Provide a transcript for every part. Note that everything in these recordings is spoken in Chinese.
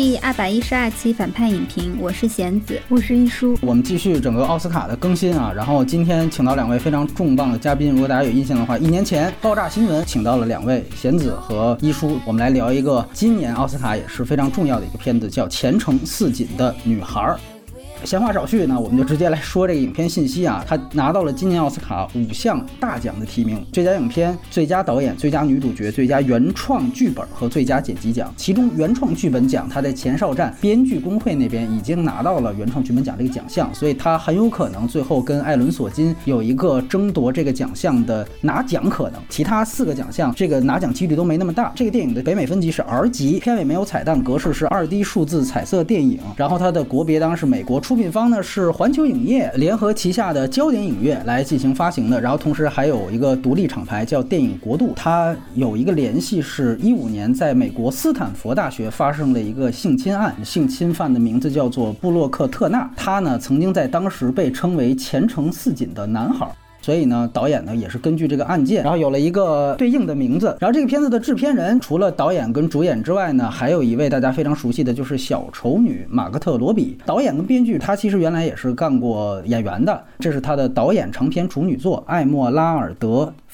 第二百一十二期反派影评，我是贤子，我是一叔。我们继续整个奥斯卡的更新啊，然后今天请到两位非常重磅的嘉宾，如果大家有印象的话，一年前爆炸新闻请到了两位贤子和一叔，我们来聊一个今年奥斯卡也是非常重要的一个片子，叫《前程似锦的女孩》。闲话少叙，呢，我们就直接来说这个影片信息啊。它拿到了今年奥斯卡五项大奖的提名：最佳影片、最佳导演、最佳女主角、最佳原创剧本和最佳剪辑奖。其中原创剧本奖，它在前哨站编剧工会那边已经拿到了原创剧本奖这个奖项，所以它很有可能最后跟艾伦·索金有一个争夺这个奖项的拿奖可能。其他四个奖项，这个拿奖几率都没那么大。这个电影的北美分级是 R 级，片尾没有彩蛋，格式是二 D 数字彩色电影，然后它的国别当然是美国出。出品方呢是环球影业联合旗下的焦点影业来进行发行的，然后同时还有一个独立厂牌叫电影国度，它有一个联系是一五年在美国斯坦福大学发生了一个性侵案，性侵犯的名字叫做布洛克特纳，他呢曾经在当时被称为前程似锦的男孩。所以呢，导演呢也是根据这个案件，然后有了一个对应的名字。然后这个片子的制片人除了导演跟主演之外呢，还有一位大家非常熟悉的就是小丑女马格特罗比。导演跟编剧，他其实原来也是干过演员的，这是他的导演长篇处女作《艾莫拉尔德》。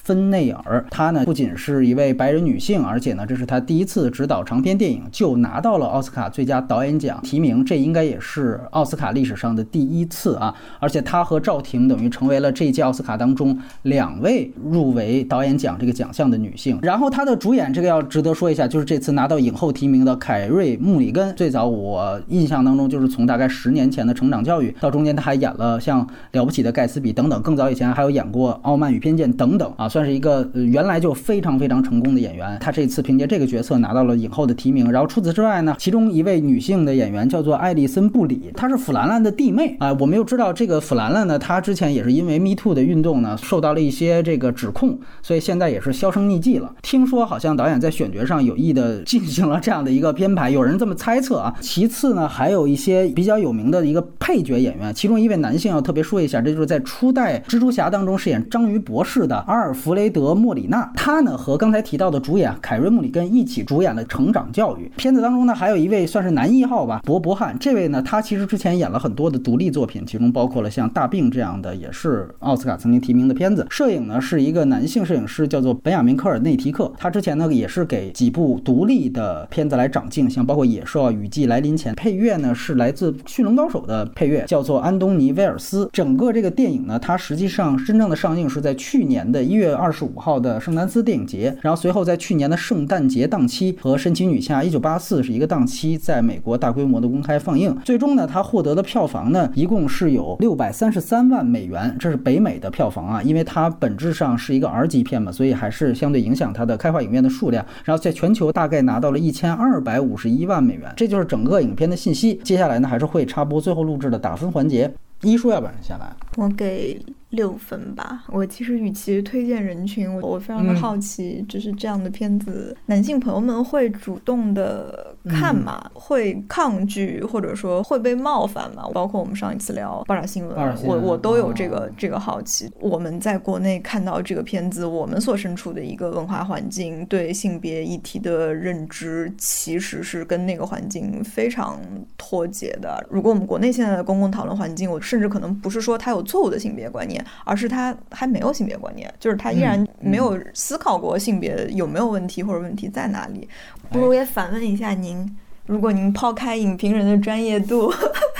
芬内尔，她呢不仅是一位白人女性，而且呢这是她第一次执导长篇电影，就拿到了奥斯卡最佳导演奖提名，这应该也是奥斯卡历史上的第一次啊！而且她和赵婷等于成为了这届奥斯卡当中两位入围导演奖这个奖项的女性。然后她的主演，这个要值得说一下，就是这次拿到影后提名的凯瑞·穆里根。最早我印象当中就是从大概十年前的成长教育到中间，她还演了像了不起的盖茨比等等，更早以前还有演过傲慢与偏见等等啊。算是一个原来就非常非常成功的演员，他这次凭借这个角色拿到了影后的提名。然后除此之外呢，其中一位女性的演员叫做艾丽森·布里，她是弗兰兰的弟妹啊。我们又知道这个弗兰兰呢，她之前也是因为 Me Too 的运动呢，受到了一些这个指控，所以现在也是销声匿迹了。听说好像导演在选角上有意的进行了这样的一个编排，有人这么猜测啊。其次呢，还有一些比较有名的一个配角演员，其中一位男性要特别说一下，这就是在初代蜘蛛侠当中饰演章鱼博士的阿尔弗雷德。莫里纳，他呢和刚才提到的主演凯瑞·穆里根一起主演了《成长教育》片子当中呢，还有一位算是男一号吧，博伯汉。这位呢，他其实之前演了很多的独立作品，其中包括了像《大病》这样的，也是奥斯卡曾经提名的片子。摄影呢是一个男性摄影师，叫做本雅明·科尔内提克。他之前呢也是给几部独立的片子来长镜，像包括《野兽》《啊雨季来临前》。配乐呢是来自《驯龙高手》的配乐，叫做安东尼·威尔斯。整个这个电影呢，它实际上真正的上映是在去年的一月二十五。号的圣丹斯电影节，然后随后在去年的圣诞节档期和《神奇女侠一九八四》是一个档期，在美国大规模的公开放映。最终呢，它获得的票房呢，一共是有六百三十三万美元，这是北美的票房啊，因为它本质上是一个 R 级片嘛，所以还是相对影响它的开画影院的数量。然后在全球大概拿到了一千二百五十一万美元，这就是整个影片的信息。接下来呢，还是会插播最后录制的打分环节。一书要不然先来，我给。六分吧。我其实与其推荐人群，我我非常的好奇，就是这样的片子，男性朋友们会主动的看吗？会抗拒或者说会被冒犯吗？包括我们上一次聊爆炸新闻，我我都有这个这个好奇。我们在国内看到这个片子，我们所身处的一个文化环境，对性别议题的认知，其实是跟那个环境非常脱节的。如果我们国内现在的公共讨论环境，我甚至可能不是说它有错误的性别观念。而是他还没有性别观念，就是他依然没有思考过性别有没有问题或者问题在哪里。不如也反问一下您，如果您抛开影评人的专业度，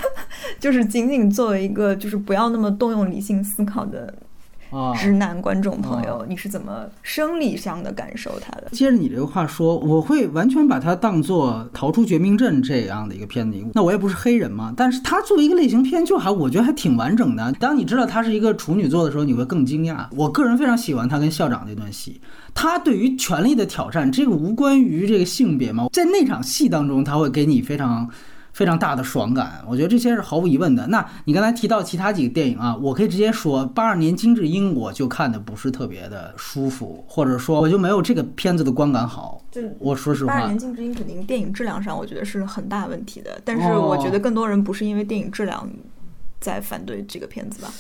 就是仅仅作为一个就是不要那么动用理性思考的。直男观众朋友，你是怎么生理上的感受他的？接着你这个话说，我会完全把它当做《逃出绝命镇》这样的一个片子。那我也不是黑人嘛，但是它作为一个类型片，就还我觉得还挺完整的。当你知道他是一个处女座的时候，你会更惊讶。我个人非常喜欢他跟校长那段戏，他对于权力的挑战，这个无关于这个性别嘛，在那场戏当中，他会给你非常。非常大的爽感，我觉得这些是毫无疑问的。那你刚才提到其他几个电影啊，我可以直接说，八二年金智英我就看的不是特别的舒服，或者说我就没有这个片子的观感好。就我说实话，八二年金智英肯定电影质量上我觉得是很大问题的，但是我觉得更多人不是因为电影质量在反对这个片子吧。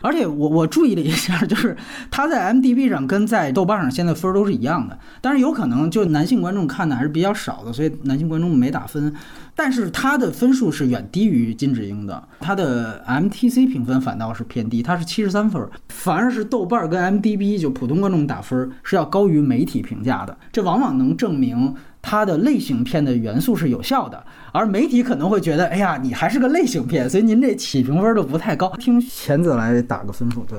而且我我注意了一下，就是他在 M D B 上跟在豆瓣上现在分都是一样的，但是有可能就男性观众看的还是比较少的，所以男性观众没打分。但是他的分数是远低于金智英的，他的 M T C 评分反倒是偏低，他是七十三分，反而是豆瓣跟 M D B 就普通观众打分是要高于媒体评价的，这往往能证明它的类型片的元素是有效的。而媒体可能会觉得，哎呀，你还是个类型片，所以您这起评分都不太高。听贤子来打个分数，对。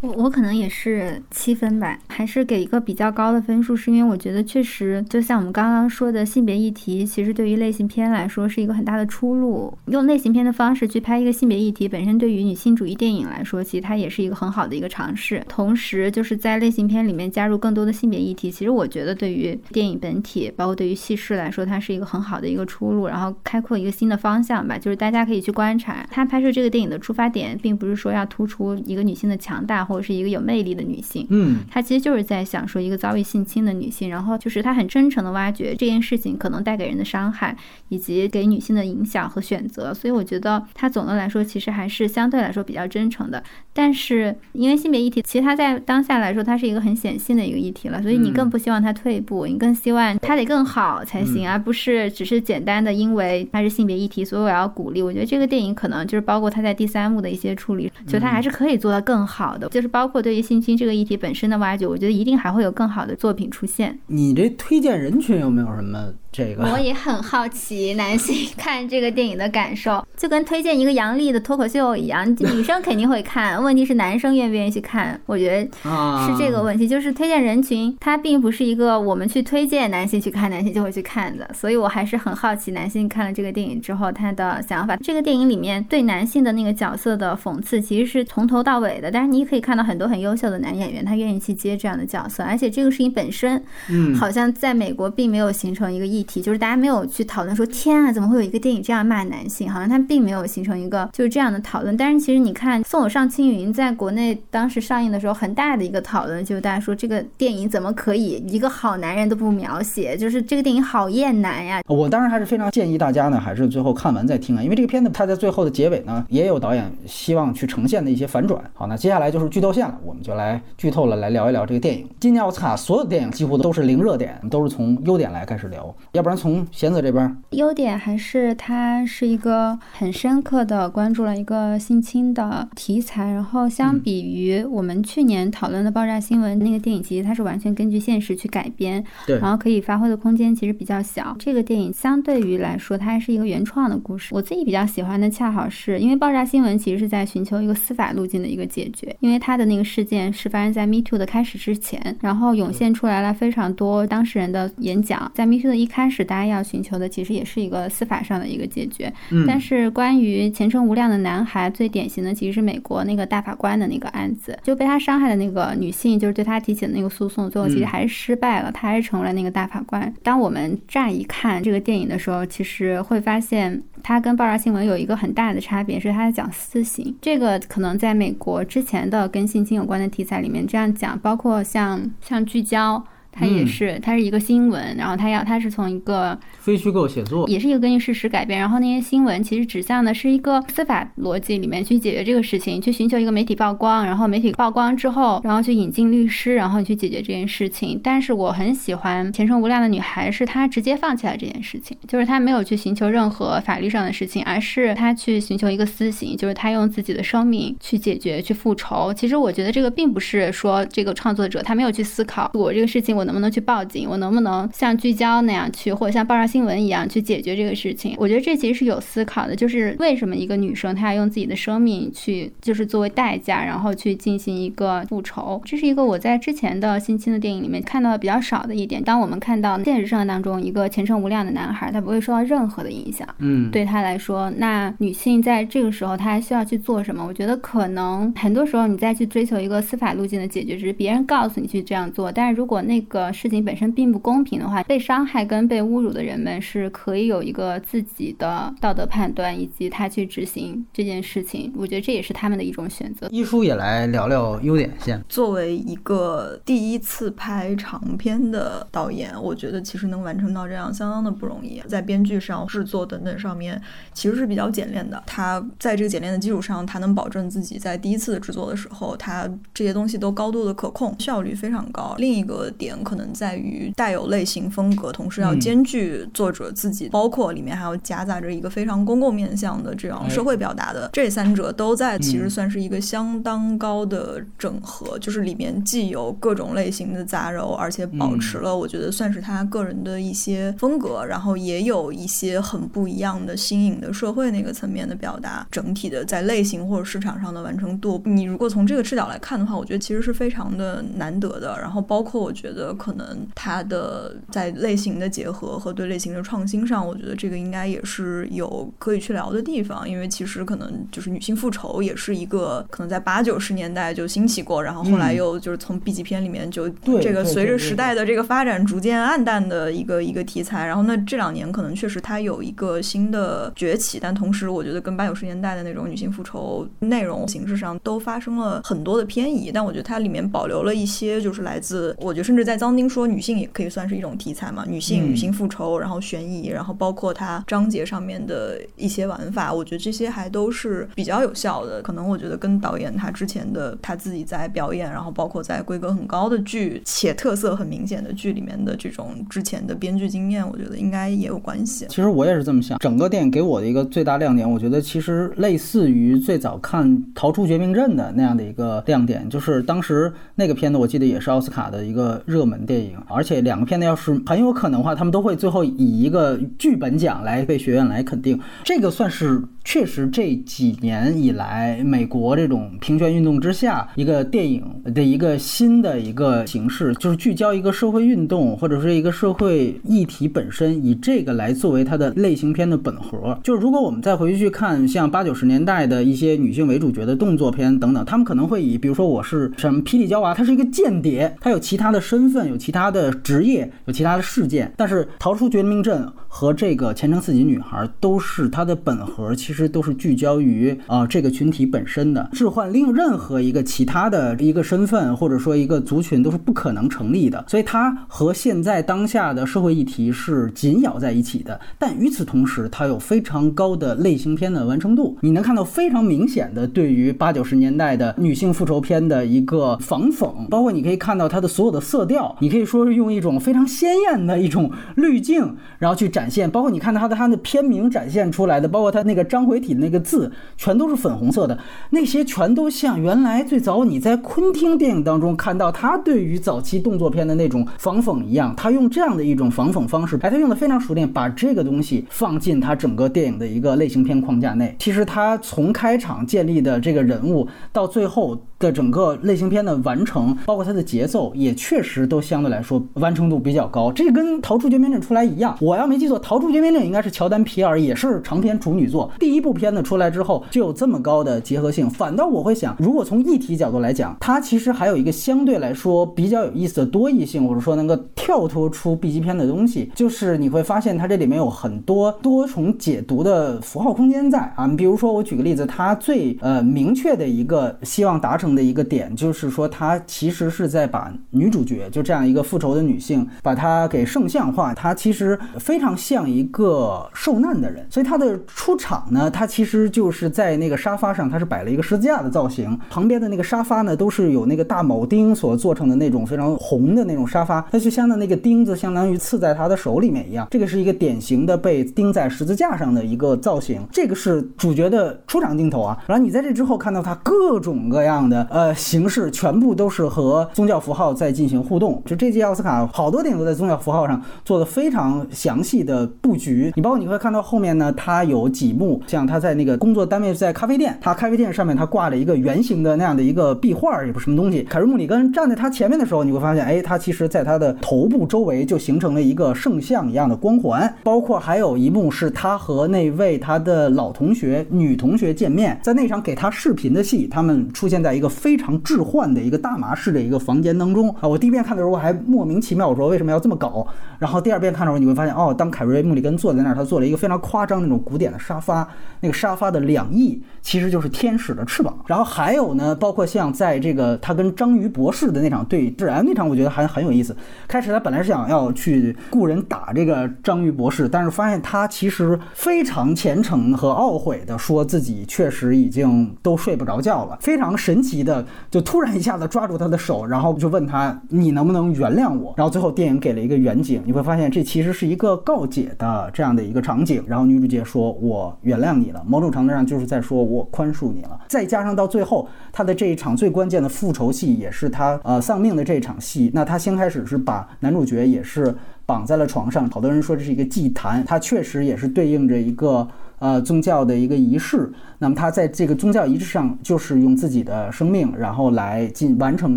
我我可能也是七分吧，还是给一个比较高的分数，是因为我觉得确实就像我们刚刚说的性别议题，其实对于类型片来说是一个很大的出路。用类型片的方式去拍一个性别议题，本身对于女性主义电影来说，其实它也是一个很好的一个尝试。同时，就是在类型片里面加入更多的性别议题，其实我觉得对于电影本体，包括对于叙事来说，它是一个很好的一个出路，然后开阔一个新的方向吧。就是大家可以去观察，他拍摄这个电影的出发点，并不是说要突出一个女性的强大。或者是一个有魅力的女性，嗯，她其实就是在想说一个遭遇性侵的女性，然后就是她很真诚的挖掘这件事情可能带给人的伤害，以及给女性的影响和选择。所以我觉得她总的来说其实还是相对来说比较真诚的。但是因为性别议题，其实它在当下来说它是一个很显性的一个议题了，所以你更不希望它退步，你更希望它得更好才行，而不是只是简单的因为它是性别议题，所以我要鼓励。我觉得这个电影可能就是包括它在第三幕的一些处理，就它还是可以做到更好的。就是包括对于性侵这个议题本身的挖掘，我觉得一定还会有更好的作品出现。你这推荐人群有没有什么？这个我也很好奇，男性看这个电影的感受，就跟推荐一个杨笠的脱口秀一样，女生肯定会看，问题是男生愿不愿意去看？我觉得是这个问题，就是推荐人群，它并不是一个我们去推荐男性去看，男性就会去看的。所以我还是很好奇，男性看了这个电影之后他的想法。这个电影里面对男性的那个角色的讽刺，其实是从头到尾的。但是你可以看到很多很优秀的男演员，他愿意去接这样的角色，而且这个事情本身，嗯，好像在美国并没有形成一个议题，就是大家没有去讨论说，天啊，怎么会有一个电影这样骂男性？好像他并没有形成一个就是这样的讨论。但是其实你看《送我上青云》在国内当时上映的时候，很大的一个讨论就是大家说这个电影怎么可以一个好男人都不描写，就是这个电影好厌男呀。我当然还是非常建议大家呢，还是最后看完再听啊，因为这个片子它在最后的结尾呢，也有导演希望去呈现的一些反转。好，那接下来就是剧透线了，我们就来剧透了，来聊一聊这个电影。今年奥斯卡所有的电影几乎都是零热点，都是从优点来开始聊，要不然从贤子这边，优点还是它是一个很深刻的关注了一个性侵的题材，然后相比于我们去年讨论的爆炸新闻那个电影，其实它是完全根据现实去改编，对，然后可以发挥的空间其实比较小。这个电影相对于来说，它还是一个原创的故事。我自己比较喜欢的，恰好是因为爆炸新闻其实是在寻求一个司法路径的一个解决，因为它的那个事件是发生在 Me Too 的开始之前，然后涌现出来了非常多当事人的演讲，在 Me Too 的一开始，大家要寻求的其实也是一个司法上的一个解决。嗯，但是关于前程无量的男孩，最典型的其实是美国那个大法官的那个案子，就被他伤害的那个女性，就是对他提起的那个诉讼，最后其实还是失败了，他还是成为了那个大法官。当我们乍一看这个电影的时候，其实会发现它跟爆炸新闻有一个很大的差别，是它在讲私刑。这个可能在美国之前的跟性侵有关的题材里面这样讲，包括像像聚焦。它也是，它是一个新闻，然后它要，它是从一个非虚构写作，也是一个根据事实改编，然后那些新闻其实指向的是一个司法逻辑里面去解决这个事情，去寻求一个媒体曝光，然后媒体曝光之后，然后去引进律师，然后去解决这件事情。但是我很喜欢《前程无量的女孩》，是她直接放弃了这件事情，就是她没有去寻求任何法律上的事情，而是她去寻求一个私刑，就是她用自己的生命去解决、去复仇。其实我觉得这个并不是说这个创作者他没有去思考我这个事情我。能不能去报警？我能不能像聚焦那样去，或者像爆炸新闻一样去解决这个事情？我觉得这其实是有思考的，就是为什么一个女生她要用自己的生命去，就是作为代价，然后去进行一个复仇。这是一个我在之前的性侵的电影里面看到的比较少的一点。当我们看到现实生活当中一个前程无量的男孩，他不会受到任何的影响，嗯，对他来说，那女性在这个时候她还需要去做什么？我觉得可能很多时候你再去追求一个司法路径的解决，只是别人告诉你去这样做，但是如果那个事情本身并不公平的话，被伤害跟被侮辱的人们是可以有一个自己的道德判断，以及他去执行这件事情。我觉得这也是他们的一种选择。一叔也来聊聊优点先。作为一个第一次拍长片的导演，我觉得其实能完成到这样相当的不容易，在编剧上、制作等等上面其实是比较简练的。他在这个简练的基础上，他能保证自己在第一次制作的时候，他这些东西都高度的可控，效率非常高。另一个点可能在于带有类型风格，同时要兼具作者自己，包括里面还要夹杂着一个非常公共面向的这样社会表达的，这三者都在，其实算是一个相当高的整合，就是里面既有各种类型的杂糅，而且保持了我觉得算是他个人的一些风格，然后也有一些很不一样的新颖的社会那个层面的表达，整体的在类型或者市场上的完成度，你如果从这个视角来看的话，我觉得其实是非常的难得的。然后包括我觉得可能它的在类型的结合和对类型的创新上，我觉得这个应该也是有可以去聊的地方，因为其实可能就是女性复仇也是一个可能在八九十年代就兴起过，然后后来又就是从 B 级片里面就这个随着时代的这个发展逐渐暗淡的一个一个题材。然后那这两年可能确实它有一个新的崛起，但同时我觉得跟八九十年代的那种女性复仇内容形式上都发生了很多的偏移。但我觉得它里面保留了一些就是来自，我觉得甚至在脏丁说女性也可以算是一种题材嘛，女性女性复仇，然后悬疑，然后包括它章节上面的一些玩法，我觉得这些还都是比较有效的。可能我觉得跟导演他之前的他自己在表演，然后包括在规格很高的剧且特色很明显的剧里面的这种之前的编剧经验，我觉得应该也有关系。其实我也是这么想，整个电影给我的一个最大亮点，我觉得其实类似于最早看《逃出绝命镇》的那样的一个亮点，就是当时那个片子我记得也是奥斯卡的一个热门电影，而且两个片子要是很有可能的话，他们都会最后以一个剧本奖来被学院来肯定，这个算是。确实，这几年以来，美国这种平权运动之下，一个电影的一个新的一个形式，就是聚焦一个社会运动或者是一个社会议题本身，以这个来作为它的类型片的本核。就是如果我们再回去看像八九十年代的一些女性为主角的动作片等等，他们可能会以，比如说我是什么霹雳娇娃，她是一个间谍，她有其他的身份，有其他的职业，有其他的事件，但是逃出绝命镇和这个前程似锦女孩都是它的本核，其实。都是聚焦于啊这个群体本身的，置换另任何一个其他的一个身份或者说一个族群都是不可能成立的，所以它和现在当下的社会议题是紧咬在一起的。但与此同时，它有非常高的类型片的完成度，你能看到非常明显的对于八九十年代的女性复仇片的一个仿讽，包括你可以看到它的所有的色调，你可以说是用一种非常鲜艳的一种滤镜，然后去展现，包括你看到它的它的片名展现出来的，包括它那个章。回体那个字全都是粉红色的，那些全都像原来最早你在昆汀电影当中看到他对于早期动作片的那种仿讽一样，他用这样的一种仿讽方式，哎，他用的非常熟练，把这个东西放进他整个电影的一个类型片框架内。其实他从开场建立的这个人物到最后。的整个类型片的完成，包括它的节奏，也确实都相对来说完成度比较高。这跟《逃出绝命镇》出来一样，我要没记错，《逃出绝命镇》应该是乔丹皮尔，也是长篇处女作。第一部片子出来之后就有这么高的结合性。反倒我会想，如果从议题角度来讲，它其实还有一个相对来说比较有意思的多义性，或者说能够跳脱出 B 级片的东西，就是你会发现它这里面有很多多重解读的符号空间在啊。比如说我举个例子，它最呃明确的一个希望达成。的一个点就是说，她其实是在把女主角就这样一个复仇的女性，把她给圣像化。她其实非常像一个受难的人，所以她的出场呢，她其实就是在那个沙发上，她是摆了一个十字架的造型，旁边的那个沙发呢，都是有那个大铆钉所做成的那种非常红的那种沙发，它就像那个钉子，相当于刺在她的手里面一样。这个是一个典型的被钉在十字架上的一个造型。这个是主角的出场镜头啊。然后你在这之后看到她各种各样的。呃，形式全部都是和宗教符号在进行互动。就这届奥斯卡，好多电影都在宗教符号上做的非常详细的布局。你包括你会看到后面呢，它有几幕，像他在那个工作单位在咖啡店，他咖啡店上面他挂了一个圆形的那样的一个壁画，也不是什么东西。凯瑞穆里根站在他前面的时候，你会发现，哎，他其实在他的头部周围就形成了一个圣像一样的光环。包括还有一幕是他和那位他的老同学女同学见面，在那场给他视频的戏，他们出现在一个。非常置换的一个大麻式的一个房间当中啊。我第一遍看的时候我还莫名其妙，我说为什么要这么搞？然后第二遍看的时候你会发现，哦，当凯瑞·穆里根坐在那儿，他做了一个非常夸张那种古典的沙发，那个沙发的两翼其实就是天使的翅膀。然后还有呢，包括像在这个他跟章鱼博士的那场对峙，哎，那场我觉得还很有意思。开始他本来是想要去雇人打这个章鱼博士，但是发现他其实非常虔诚和懊悔的说自己确实已经都睡不着觉了，非常神奇的就突然一下子抓住他的手，然后就问他你能不能原谅我？然后最后电影给了一个远景，你会发现这其实是一个告解的这样的一个场景。然后女主角说：“我原谅你了。”某种程度上就是在说我宽恕你了。再加上到最后他的这一场最关键的复仇戏，也是他呃丧命的这一场戏。那他先开始是把男主角也是绑在了床上，好多人说这是一个祭坛，他确实也是对应着一个。呃，宗教的一个仪式，那么他在这个宗教仪式上，就是用自己的生命，然后来进完成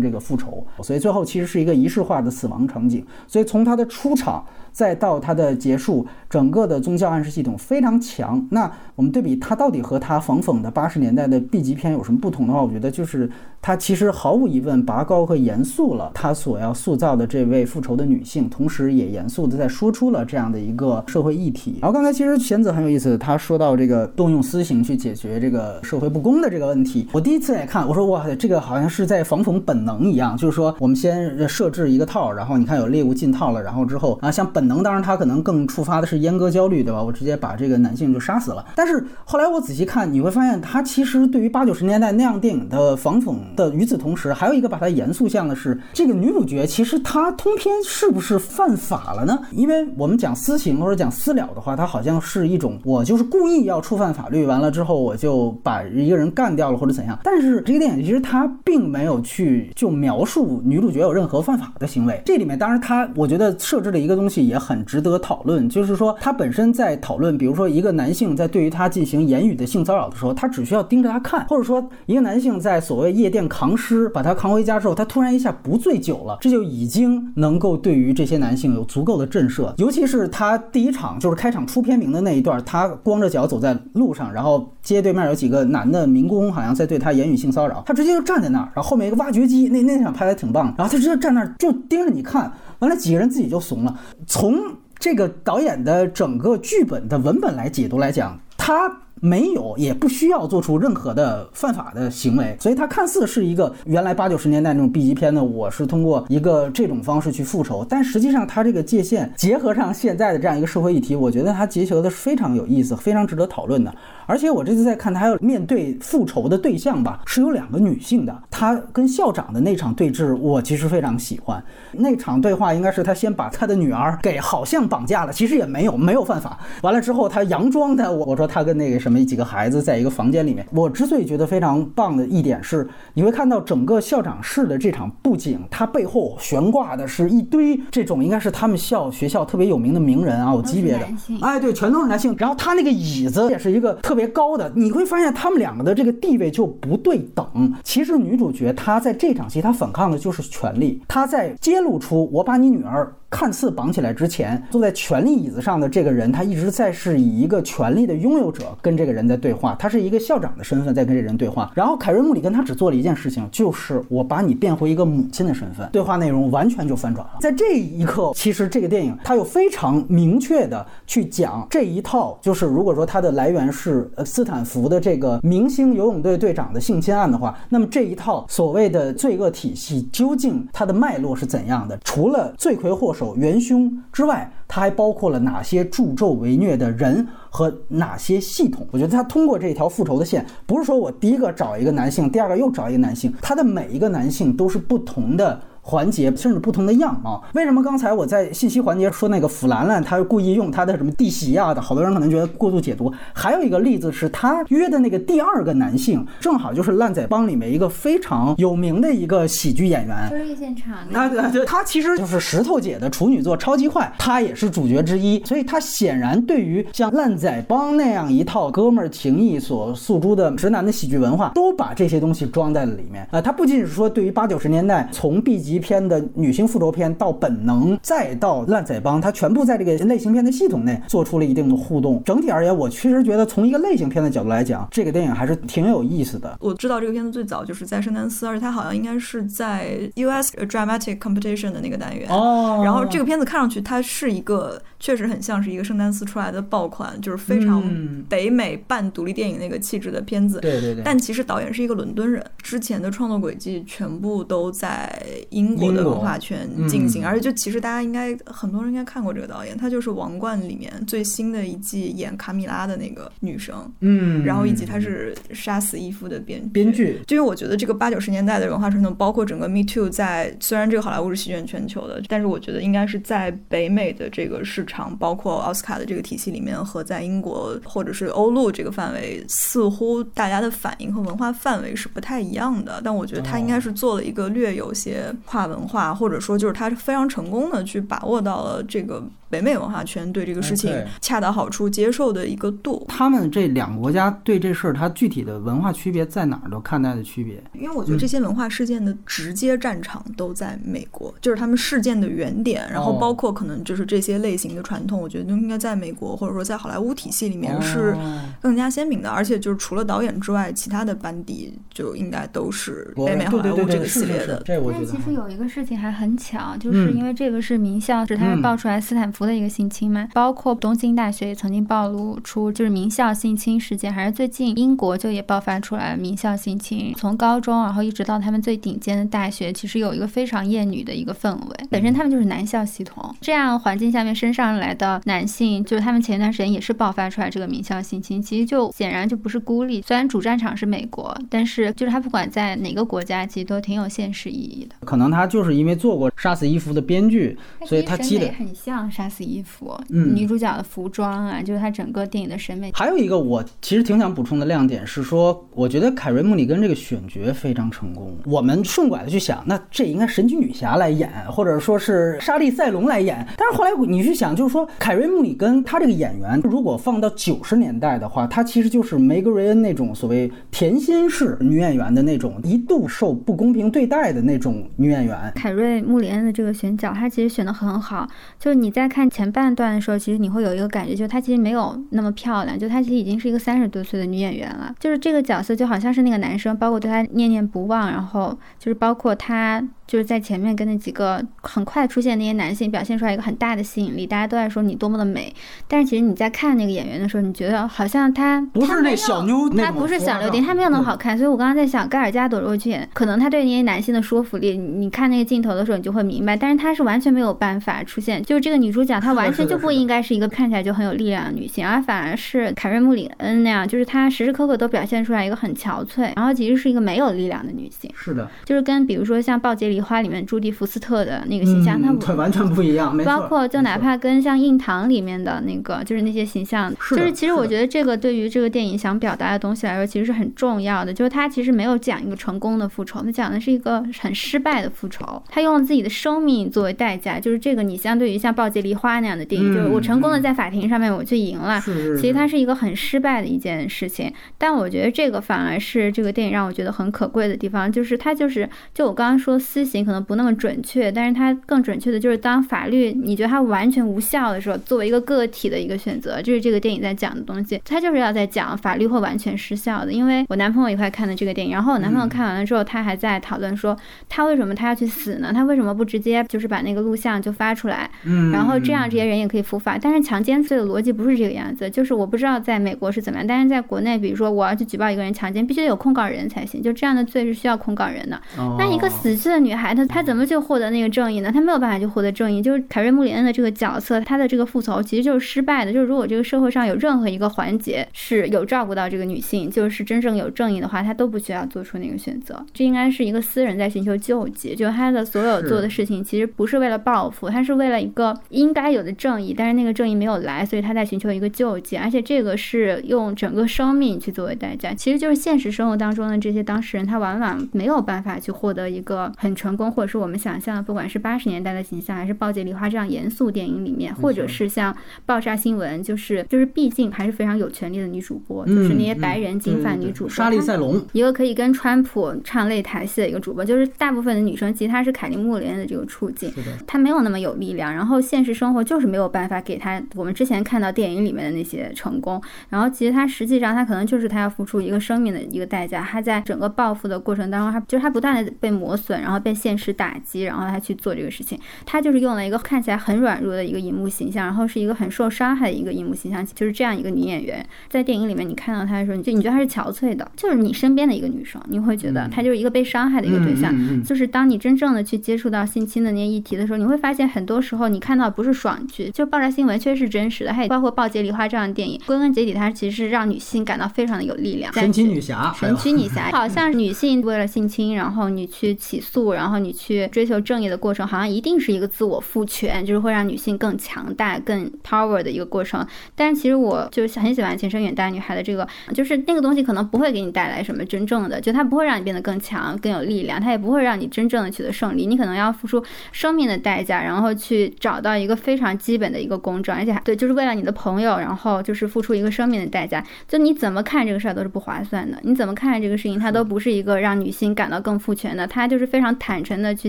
这个复仇，所以最后其实是一个仪式化的死亡场景。所以从他的出场。再到他的结束，整个的宗教暗示系统非常强。那我们对比它到底和它仿讽的八十年代的 B 级片有什么不同的话，我觉得就是它其实毫无疑问拔高和严肃了它所要塑造的这位复仇的女性，同时也严肃的在说出了这样的一个社会议题。然后刚才其实贤子很有意思，他说到这个动用私刑去解决这个社会不公的这个问题。我第一次也看，我说哇，这个好像是在仿讽本能一样，就是说我们先设置一个套，然后你看有猎物进套了，然后之后啊像本。本能当然，他可能更触发的是阉割焦虑，对吧？我直接把这个男性就杀死了。但是后来我仔细看，你会发现他其实对于八九十年代那样电影的仿讽的，与此同时还有一个把它严肃向的是这个女主角，其实她通篇是不是犯法了呢？因为我们讲私刑或者讲私了的话，它好像是一种我就是故意要触犯法律，完了之后我就把一个人干掉了或者怎样。但是这个电影其实它并没有去就描述女主角有任何犯法的行为。这里面当然它我觉得设置了一个东西。也很值得讨论，就是说他本身在讨论，比如说一个男性在对于他进行言语的性骚扰的时候，他只需要盯着他看，或者说一个男性在所谓夜店扛尸把他扛回家之后，他突然一下不醉酒了，这就已经能够对于这些男性有足够的震慑。尤其是他第一场就是开场出片名的那一段，他光着脚走在路上，然后街对面有几个男的民工好像在对他言语性骚扰，他直接就站在那儿，然后后面一个挖掘机，那那场拍的挺棒，然后他直接站那儿就盯着你看。完了，几个人自己就怂了。从这个导演的整个剧本的文本来解读来讲，他没有也不需要做出任何的犯法的行为，所以他看似是一个原来八九十年代那种 B 级片呢。我是通过一个这种方式去复仇，但实际上他这个界限结合上现在的这样一个社会议题，我觉得他结合的是非常有意思，非常值得讨论的。而且我这次在看，他要面对复仇的对象吧，是有两个女性的。他跟校长的那场对峙，我其实非常喜欢。那场对话应该是他先把他的女儿给好像绑架了，其实也没有，没有犯法。完了之后，他佯装的我我说他跟那个什么几个孩子在一个房间里面。我之所以觉得非常棒的一点是，你会看到整个校长室的这场布景，它背后悬挂的是一堆这种应该是他们校学校特别有名的名人啊，有级别的。哎，对，全都是男性。然后他那个椅子也是一个。特别高的，你会发现他们两个的这个地位就不对等。其实女主角她在这场戏，她反抗的就是权力。她在揭露出我把你女儿。看似绑起来之前，坐在权力椅子上的这个人，他一直在是以一个权力的拥有者跟这个人在对话，他是一个校长的身份在跟这人对话。然后凯瑞·穆里根他只做了一件事情，就是我把你变回一个母亲的身份。对话内容完全就翻转了。在这一刻，其实这个电影它有非常明确的去讲这一套，就是如果说它的来源是呃斯坦福的这个明星游泳队队长的性侵案的话，那么这一套所谓的罪恶体系究竟它的脉络是怎样的？除了罪魁祸首。元凶之外，它还包括了哪些助纣为虐的人和哪些系统？我觉得他通过这条复仇的线，不是说我第一个找一个男性，第二个又找一个男性，他的每一个男性都是不同的。环节甚至不同的样貌，为什么刚才我在信息环节说那个腐兰兰，她故意用她的什么弟媳啊的，好多人可能觉得过度解读。还有一个例子是她约的那个第二个男性，正好就是烂仔帮里面一个非常有名的一个喜剧演员。春日现场。那对对，他其实就是石头姐的处女作《超级坏》，他也是主角之一。所以他显然对于像烂仔帮那样一套哥们儿情谊所诉诸的直男的喜剧文化，都把这些东西装在了里面。啊，他不仅是说对于八九十年代从 B 级级片的女性复仇片，到本能，再到烂仔帮，它全部在这个类型片的系统内做出了一定的互动。整体而言，我确实觉得从一个类型片的角度来讲，这个电影还是挺有意思的。我知道这个片子最早就是在圣丹斯，而且它好像应该是在 U.S. Dramatic Competition 的那个单元。哦。然后这个片子看上去它是一个，确实很像是一个圣丹斯出来的爆款，就是非常北美半独立电影那个气质的片子。对对对。但其实导演是一个伦敦人，之前的创作轨迹全部都在英国的文化圈进行，而且就其实大家应该很多人应该看过这个导演，他就是《王冠》里面最新的一季演卡米拉的那个女生。嗯。然后以及他是《杀死伊夫》的编编剧。就因为我觉得这个八九十年代的文化传统，包括整个 Me Too，在虽然这个好莱坞是席卷全球的，但是我觉得应该是在北美的这个市场，包括奥斯卡的这个体系里面，和在英国或者是欧陆这个范围，似乎大家的反应和文化范围是不太一样的。但我觉得他应该是做了一个略有些跨文化，或者说就是他非常成功的去把握到了这个。北美文化圈对这个事情恰到好处接受的一个度，他们这两个国家对这事儿，它具体的文化区别在哪儿都看待的区别。因为我觉得这些文化事件的直接战场都在美国，就是他们事件的原点，然后包括可能就是这些类型的传统，我觉得都应该在美国或者说在好莱坞体系里面是更加鲜明的。而且就是除了导演之外，其他的班底就应该都是北美好莱坞这个系列的。这我觉得。有一个事情还很巧，就是因为这个是名校，是他们爆出来斯坦福。的一个性侵嘛，包括东京大学也曾经暴露出就是名校性侵事件，还是最近英国就也爆发出来名校性侵，从高中然后一直到他们最顶尖的大学，其实有一个非常厌女的一个氛围，本身他们就是男校系统，这样环境下面升上来的男性，就是他们前一段时间也是爆发出来这个名校性侵，其实就显然就不是孤立，虽然主战场是美国，但是就是他不管在哪个国家，其实都挺有现实意义的。可能他就是因为做过《杀死伊芙》的编剧，所以他积累很像杀。死伊芙》嗯，女主角的服装啊，就是她整个电影的审美。还有一个我其实挺想补充的亮点是说，我觉得凯瑞穆里根这个选角非常成功。我们顺拐的去想，那这应该神奇女侠来演，或者说是莎莉赛隆来演。但是后来你去想，就是说凯瑞穆里根她这个演员，如果放到九十年代的话，她其实就是梅格瑞恩那种所谓甜心式女演员的那种，一度受不公平对待的那种女演员。凯瑞穆里恩的这个选角，她其实选的很好，就是你在看。前半段的时候，其实你会有一个感觉，就是她其实没有那么漂亮，就她其实已经是一个三十多岁的女演员了。就是这个角色就好像是那个男生，包括对她念念不忘，然后就是包括她。就是在前面跟那几个很快出现那些男性表现出来一个很大的吸引力，大家都在说你多么的美，但是其实你在看那个演员的时候，你觉得好像他不是那小妞，他不是小刘丁，他没有那么好看。所以我刚刚在想，盖尔加朵若去，可能他对那些男性的说服力，你看那个镜头的时候，你就会明白。但是她是完全没有办法出现，就是这个女主角，她完全就不应该是一个看起来就很有力量的女性，而反而是凯瑞穆里恩那样，就是她时时刻刻都表现出来一个很憔悴，然后其实是一个没有力量的女性。是的，就是跟比如说像《暴杰梨花》里面朱迪福。斯特的那个形象，她完全不一样。包括就哪怕跟像《硬糖》里面的那个，就是那些形象，就是其实我觉得这个对于这个电影想表达的东西来说，其实是很重要的。就是她其实没有讲一个成功的复仇，她讲的是一个很失败的复仇。他用了自己的生命作为代价，就是这个你相对于像《暴击梨花》那样的电影，就是我成功的在法庭上面我去赢了，其实它是一个很失败的一件事情。但我觉得这个反而是这个电影让我觉得很可贵的地方，就是它就是就我刚刚说私刑可能不那么准。确，但是它更准确的就是当法律你觉得它完全无效的时候，作为一个个体的一个选择，就是这个电影在讲的东西。它就是要在讲法律会完全失效的。因为我男朋友一块看的这个电影，然后我男朋友看完了之后，他还在讨论说，他为什么他要去死呢？他为什么不直接就是把那个录像就发出来，然后这样这些人也可以伏法？但是强奸罪的逻辑不是这个样子，就是我不知道在美国是怎么样，但是在国内，比如说我要去举报一个人强奸，必须得有控告人才行，就这样的罪是需要控告人的。那一个死去的女孩，她她怎么就？获得那个正义呢？她没有办法去获得正义。就是凯瑞穆里恩的这个角色，她的这个复仇其实就是失败的。就是如果这个社会上有任何一个环节是有照顾到这个女性，就是真正有正义的话，她都不需要做出那个选择。这应该是一个私人在寻求救济，就是他的所有做的事情其实不是为了报复，他是为了一个应该有的正义，但是那个正义没有来，所以他在寻求一个救济，而且这个是用整个生命去作为代价，其实就是现实生活当中的这些当事人，他往往没有办法去获得一个很成功，或者是我们想象的，不管是八十年代的形象，还是《暴姐梨花》这样严肃电影里面，或者是像《爆炸新闻》，就是就是毕竟还是非常有权利的女主播，就是那些白人金发女主播，莎莉赛隆，一个可以跟川普唱擂台戏的一个主播，就是大部分的女生其实她是凯利穆林的这个处境，她没有那么有力量，然后现实生活就是没有办法给她我们之前看到电影里面的那些成功，然后其实她实际上她可能就是她要付出一个生命的一个代价，她在整个报复的过程当中，她就是她不断的被磨损，然后被现实打击，然后她去做这个事情，她就是用了一个看起来很软弱的一个荧幕形象，然后是一个很受伤害的一个荧幕形象，就是这样一个女演员，在电影里面你看到她的时候，你就你觉得她是憔悴的，就是你身边的一个女生，你会觉得她就是一个被伤害的一个对象，就是当你真正的去接触到性侵的那些议题的时候，你会发现很多时候你看到不是爽剧，就爆炸新闻确实是真实的，还有包括《暴杰梨花》这样的电影，归根结底它其实是让女性感到非常的有力量。神奇女侠，神奇女侠，好像女性为了性侵，然后你去起诉，然后你去追求正义的过程，好像一定是一个自我赋权，就是会让女性更强大、更 power 的一个过程。但是其实我就是很喜欢《情深远大女孩》的这个，就是那个东西可能不会给你带来什么真正的，就它不会让你变得更强、更有力量，它也不会让你真正的取得胜利。你可能要付出生命的代价，然后去找到一个非常基本的一个公正，而且还对，就是为了你的朋友，然后就是付出一个生命的代价。就你怎么看这个事儿都是不划算的，你怎么看这个事情，它都不是一个让女性感到更赋权的。他就是非常坦诚的去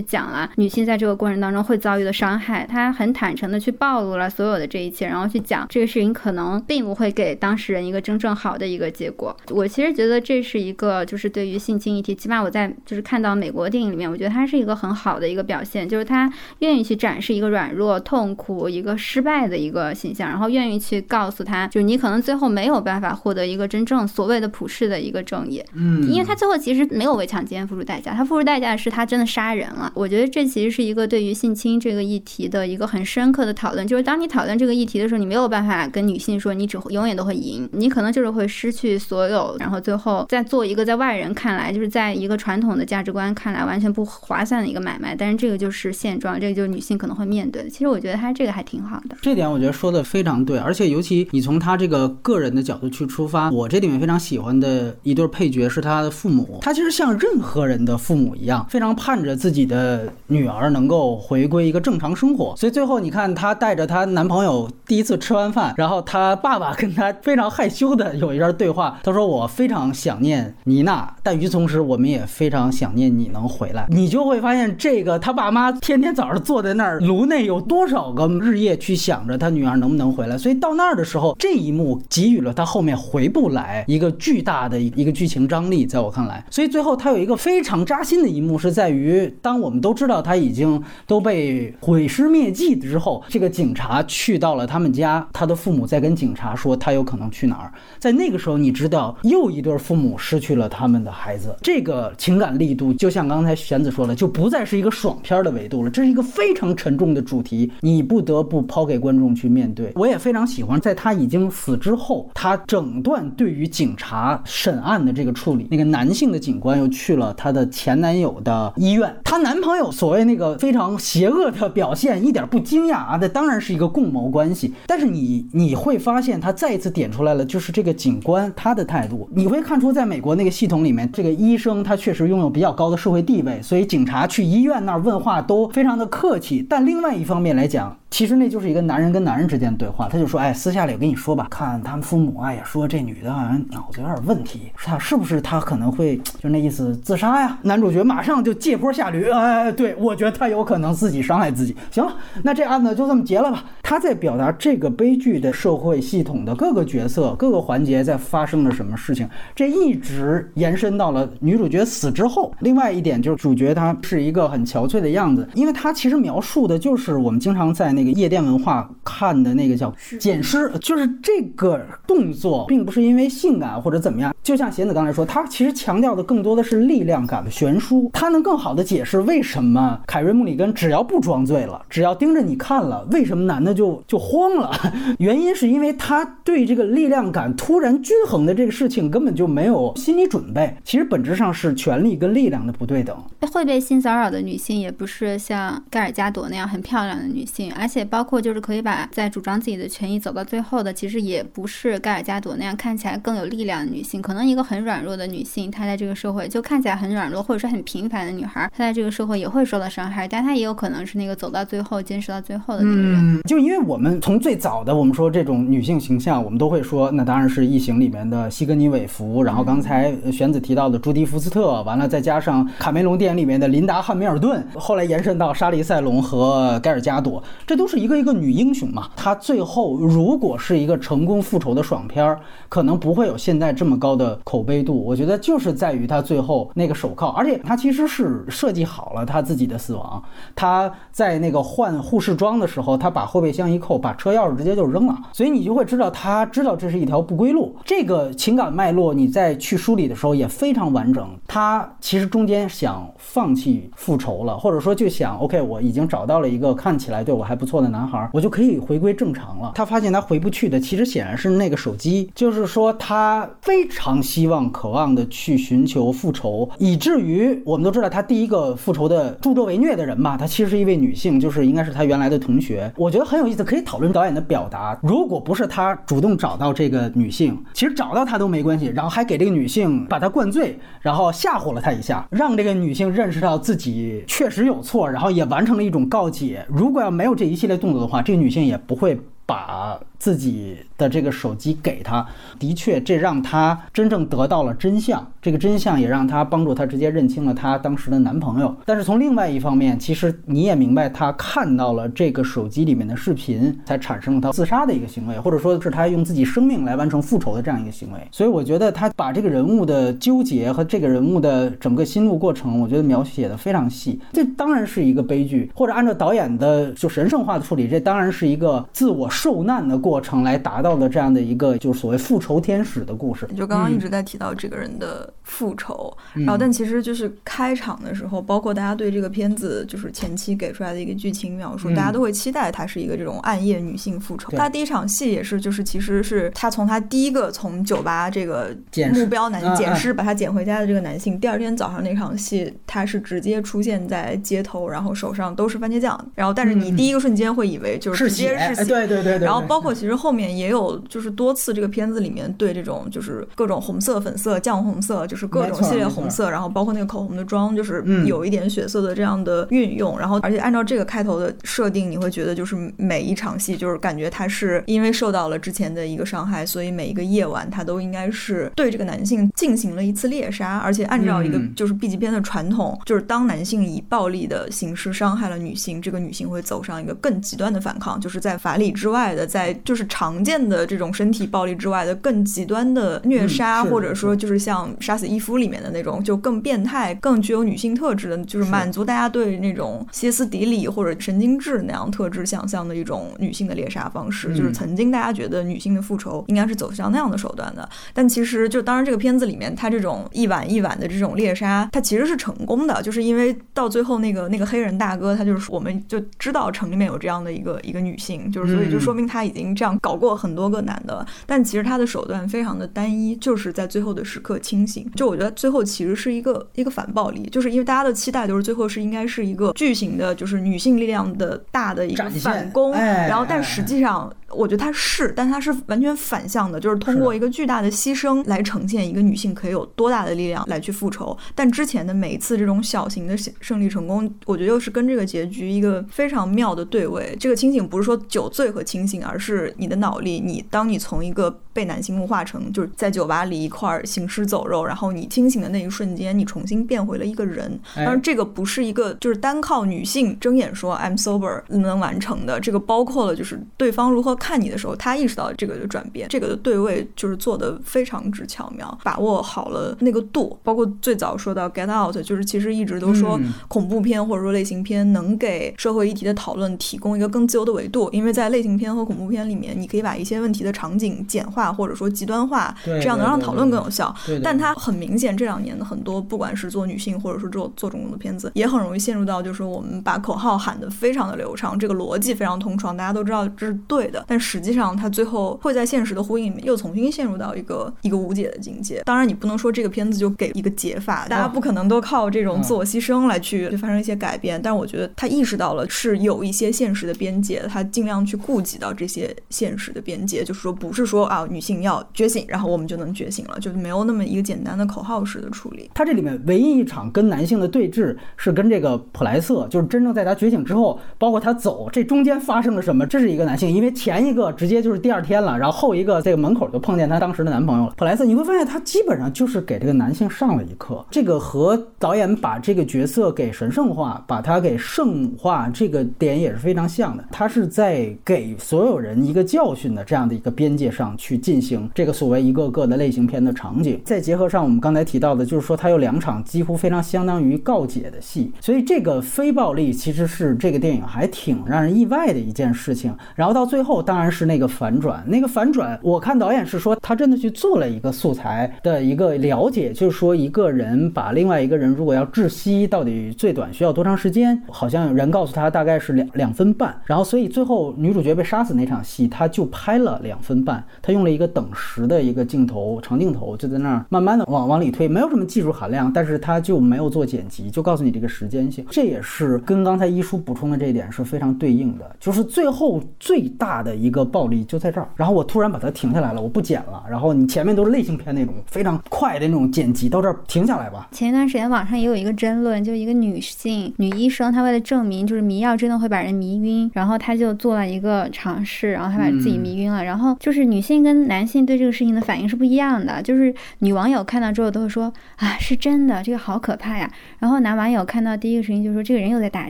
讲了女性在这个过程当中会遭遇的伤害，她很坦诚的去暴露了所有的这一切，然后去讲这个事情可能并不会给当事人一个真正好的一个结果。我其实觉得这是一个就是对于性侵议题，起码我在就是看到美国电影里面，我觉得它是一个很好的一个表现，就是他愿意去展示一个软弱、痛苦、一个失败的一个形象，然后愿意去告诉他，就是你可能最后没有办法获得一个真正所谓的普世的一个正义。嗯，因为他最后其实没有为强奸付出代价，他付出代价的是他真的杀人了。我觉得这其实是一个对于性侵这个议题的一个很深刻的讨论，就是当你讨论这个议题的时候，你没有办法跟女性说你只永远都会赢，你可能就是会失去所有，然后最后再做一个在外人看来就是在一个传统的价值观看来完全不划划算的一个买卖。但是这个就是现状，这个就是女性可能会面对的。其实我觉得她这个还挺好的，这点我觉得说的非常对，而且尤其你从她这个个人的角度去出发，我这里面非常喜欢的一对配角是她的父母，她其实像任何人的父母一样，非常盼着自己的女儿能够回归一个正常生活。所以最后你看，她带着她男朋友第一次吃完饭，然后她爸爸跟她非常害羞的有一段对话，他说我非常想念妮娜，但与此同时我们也非常想念你能回来。你就都会发现这个他爸妈天天早上坐在那儿颅内有多少个日夜去想着他女儿能不能回来，所以到那儿的时候，这一幕给予了他后面回不来一个巨大的一个剧情张力，在我看来，所以最后他有一个非常扎心的一幕是在于，当我们都知道他已经都被毁尸灭迹之后，这个警察去到了他们家，他的父母在跟警察说他有可能去哪儿，在那个时候，你知道又一对父母失去了他们的孩子，这个情感力度就像刚才玄子说的，就不再是一个爽片的维度了，这是一个非常沉重的主题，你不得不抛给观众去面对。我也非常喜欢在他已经死之后，他整段对于警察审案的这个处理。那个男性的警官又去了他的前男友的医院，她男朋友所谓那个非常邪恶的表现，一点不惊讶啊，那当然是一个共谋关系。但是你你会发现，他再一次点出来了，就是这个警官他的态度，你会看出，在美国那个系统里面，这个医生他确实拥有比较高的社会地位，所以警察去医院那儿问话都非常的客气。但另外一方面来讲，其实那就是一个男人跟男人之间的对话，他就说，哎，私下里我跟你说吧，看他们父母啊也说这女的好像脑子有点问题，他是不是他可能会就那意思自杀呀？男主角马上就借坡下驴，哎，对我觉得他有可能自己伤害自己。行了，那这案子就这么结了吧。他在表达这个悲剧的社会系统的各个角色、各个环节在发生了什么事情，这一直延伸到了女主角死之后。另外一点就是主角他是一个很憔悴的样子，因为他其实描述的就是我们经常在那。那个夜店文化看的那个叫捡尸，就是这个动作，并不是因为性感或者怎么样。就像贤子刚才说，他其实强调的更多的是力量感的悬殊，他能更好的解释为什么凯瑞穆里根只要不装醉了，只要盯着你看了，为什么男的就就慌了？原因是因为他对这个力量感突然均衡的这个事情根本就没有心理准备。其实本质上是权力跟力量的不对等。会被性骚扰的女性也不是像盖尔加朵那样很漂亮的女性，而且包括就是可以把在主张自己的权益走到最后的，其实也不是盖尔加朵那样看起来更有力量的女性。可能一个很软弱的女性，她在这个社会就看起来很软弱，或者说很平凡的女孩，她在这个社会也会受到伤害，但她也有可能是那个走到最后、坚持到最后的那个人。就因为我们从最早的我们说这种女性形象，我们都会说，那当然是异形里面的西格尼韦弗，然后刚才玄子提到的朱迪福斯特，完了再加上卡梅隆电影里面的琳达汉密尔顿，后来延伸到莎莉赛隆和盖尔加朵，这都都是一个一个女英雄嘛。她最后如果是一个成功复仇的爽片儿，可能不会有现在这么高的口碑度。我觉得就是在于她最后那个手铐，而且她其实是设计好了她自己的死亡。她在那个换护士装的时候，她把后备箱一扣，把车钥匙直接就扔了，所以你就会知道她知道这是一条不归路。这个情感脉络你在去梳理的时候也非常完整。她其实中间想放弃复仇了，或者说就想 OK，我已经找到了一个看起来对我还不不错的男孩，我就可以回归正常了。他发现他回不去的，其实显然是那个手机，就是说他非常希望、渴望的去寻求复仇，以至于我们都知道他第一个复仇的助纣为虐的人嘛，她其实是一位女性，就是应该是他原来的同学。我觉得很有意思，可以讨论导演的表达。如果不是他主动找到这个女性，其实找到她都没关系，然后还给这个女性把她灌醉，然后吓唬了她一下，让这个女性认识到自己确实有错，然后也完成了一种告解。如果要没有这一一系列动作的话，这个女性也不会把自己的这个手机给他。的确，这让他真正得到了真相。这个真相也让他帮助他直接认清了她当时的男朋友。但是从另外一方面，其实你也明白，她看到了这个手机里面的视频，才产生了她自杀的一个行为，或者说是她用自己生命来完成复仇的这样一个行为。所以我觉得她把这个人物的纠结和这个人物的整个心路过程，我觉得描写的非常细。这当然是一个悲剧，或者按照导演的就神圣化的处理，这当然是一个自我受难的过程来达到的这样的一个就是所谓复仇天使的故事。就刚刚一直在提到这个人的复仇，然后但其实就是开场的时候，包括大家对这个片子就是前期给出来的一个剧情描述，大家都会期待它是一个这种暗夜女性复仇。他第一场戏也是，就是其实是他从他第一个从酒吧这个目标男捡尸把他捡回家的这个男性，第二天早上那场戏，他是直接出现在街头，然后手上都是番茄酱，然后但是你第一个瞬间会以为就是直接是血，对对对对。然后包括其实后面也有就是多次这个片子里面对这种就是各种红色、粉色、酱红色，就是各种系列红色，然后包括那个口红的妆，就是有一点血色的这样的运用。然后而且按照这个开头的设定，你会觉得就是每一场戏就是感觉他是因为受到了之前的一个伤害，所以每一个夜晚他都应该是对这个男性进行了一次猎杀。而且按照一个就是 B 级片的传统，就是当男性以暴力的形式伤害了女性，这个女性会走上一个更极端的反抗，就是在法理之外的，在就是常见的这种身体暴力之外的更极端的虐杀，或者说就是像《杀死伊夫》里面的那种，就更变态、更具有女性特质的，就是满足大家对那种歇斯底里或者神经质那样特质想象的一种女性的猎杀方式。就是曾经大家觉得女性的复仇应该是走向那样的手段的，但其实就当然这个片子里面，它这种一晚一晚的这种猎杀，它其实是成功的，就是因为到最后那个那个黑人大哥，他就是我们就知道城里面有这样的一个一个女性，就是所以就说明他已经这样搞过很多个男的，但其实他的手段非常的单一，就是在最后的时刻清醒。就我觉得最后其实是一个一个反暴力，就是因为大家的期待都是最后是应该是一个巨型的，就是女性力量的大的一个反攻，然后但实际上。我觉得它是，但它是完全反向的，就是通过一个巨大的牺牲来呈现一个女性可以有多大的力量来去复仇。但之前的每一次这种小型的胜利成功，我觉得又是跟这个结局一个非常妙的对位。这个清醒不是说酒醉和清醒，而是你的脑力。你当你从一个被男性物化成就是在酒吧里一块行尸走肉，然后你清醒的那一瞬间，你重新变回了一个人。当然，这个不是一个就是单靠女性睁眼说 I'm sober 能完成的，这个包括了就是对方如何。看你的时候，他意识到这个的转变，这个的对位就是做的非常之巧妙，把握好了那个度。包括最早说到 Get Out，就是其实一直都说恐怖片或者说类型片能给社会议题的讨论提供一个更自由的维度，因为在类型片和恐怖片里面，你可以把一些问题的场景简化或者说极端化，这样能让讨论更有效。但它很明显，这两年的很多不管是做女性或者是做做种种的片子，也很容易陷入到就是我们把口号喊得非常的流畅，这个逻辑非常通畅，大家都知道这是对的，但实际上他最后会在现实的呼应里面又重新陷入到一个一个无解的境界。当然，你不能说这个片子就给一个解法，大家不可能都靠这种自我牺牲来去发生一些改变。但是我觉得他意识到了是有一些现实的边界，他尽量去顾及到这些现实的边界，就是说不是说啊女性要觉醒，然后我们就能觉醒了，就是没有那么一个简单的口号式的处理。他这里面唯一一场跟男性的对峙是跟这个普莱瑟，就是真正在他觉醒之后，包括他走这中间发生了什么，这是一个男性，因为前一个直接就是第二天了，然后后一个这个门口就碰见她当时的男朋友了。普莱斯，你会发现他基本上就是给这个男性上了一课，这个和导演把这个角色给神圣化，把他给圣化，这个点也是非常像的。他是在给所有人一个教训的这样的一个边界上去进行这个所谓一个个的类型片的场景，再结合上我们刚才提到的，就是说他有两场几乎非常相当于告解的戏，所以这个非暴力其实是这个电影还挺让人意外的一件事情。然后到最后当然是那个反转，那个反转，我看导演是说他真的去做了一个素材的一个了解，就是说一个人把另外一个人如果要窒息，到底最短需要多长时间？好像人告诉他大概是两两分半，然后所以最后女主角被杀死那场戏，他就拍了两分半，他用了一个等时的一个镜头长镜头，就在那儿慢慢的往往里推，没有什么技术含量，但是他就没有做剪辑，就告诉你这个时间性，这也是跟刚才一书补充的这一点是非常对应的，就是最后最大的一个暴力就在这儿，然后我突然把它停下来了，我不剪了，然后你前面都是类型片那种非常快的那种剪辑，到这儿停下来吧。前一段时间网上也有一个争论，就一个女性女医生，她为了证明就是迷药真的会把人迷晕，然后她就做了一个尝试，然后她把自己迷晕了，然后就是女性跟男性对这个事情的反应是不一样的，就是女网友看到之后都会说啊是真的，这个好可怕呀，然后男网友看到第一个事情就说这个人又在打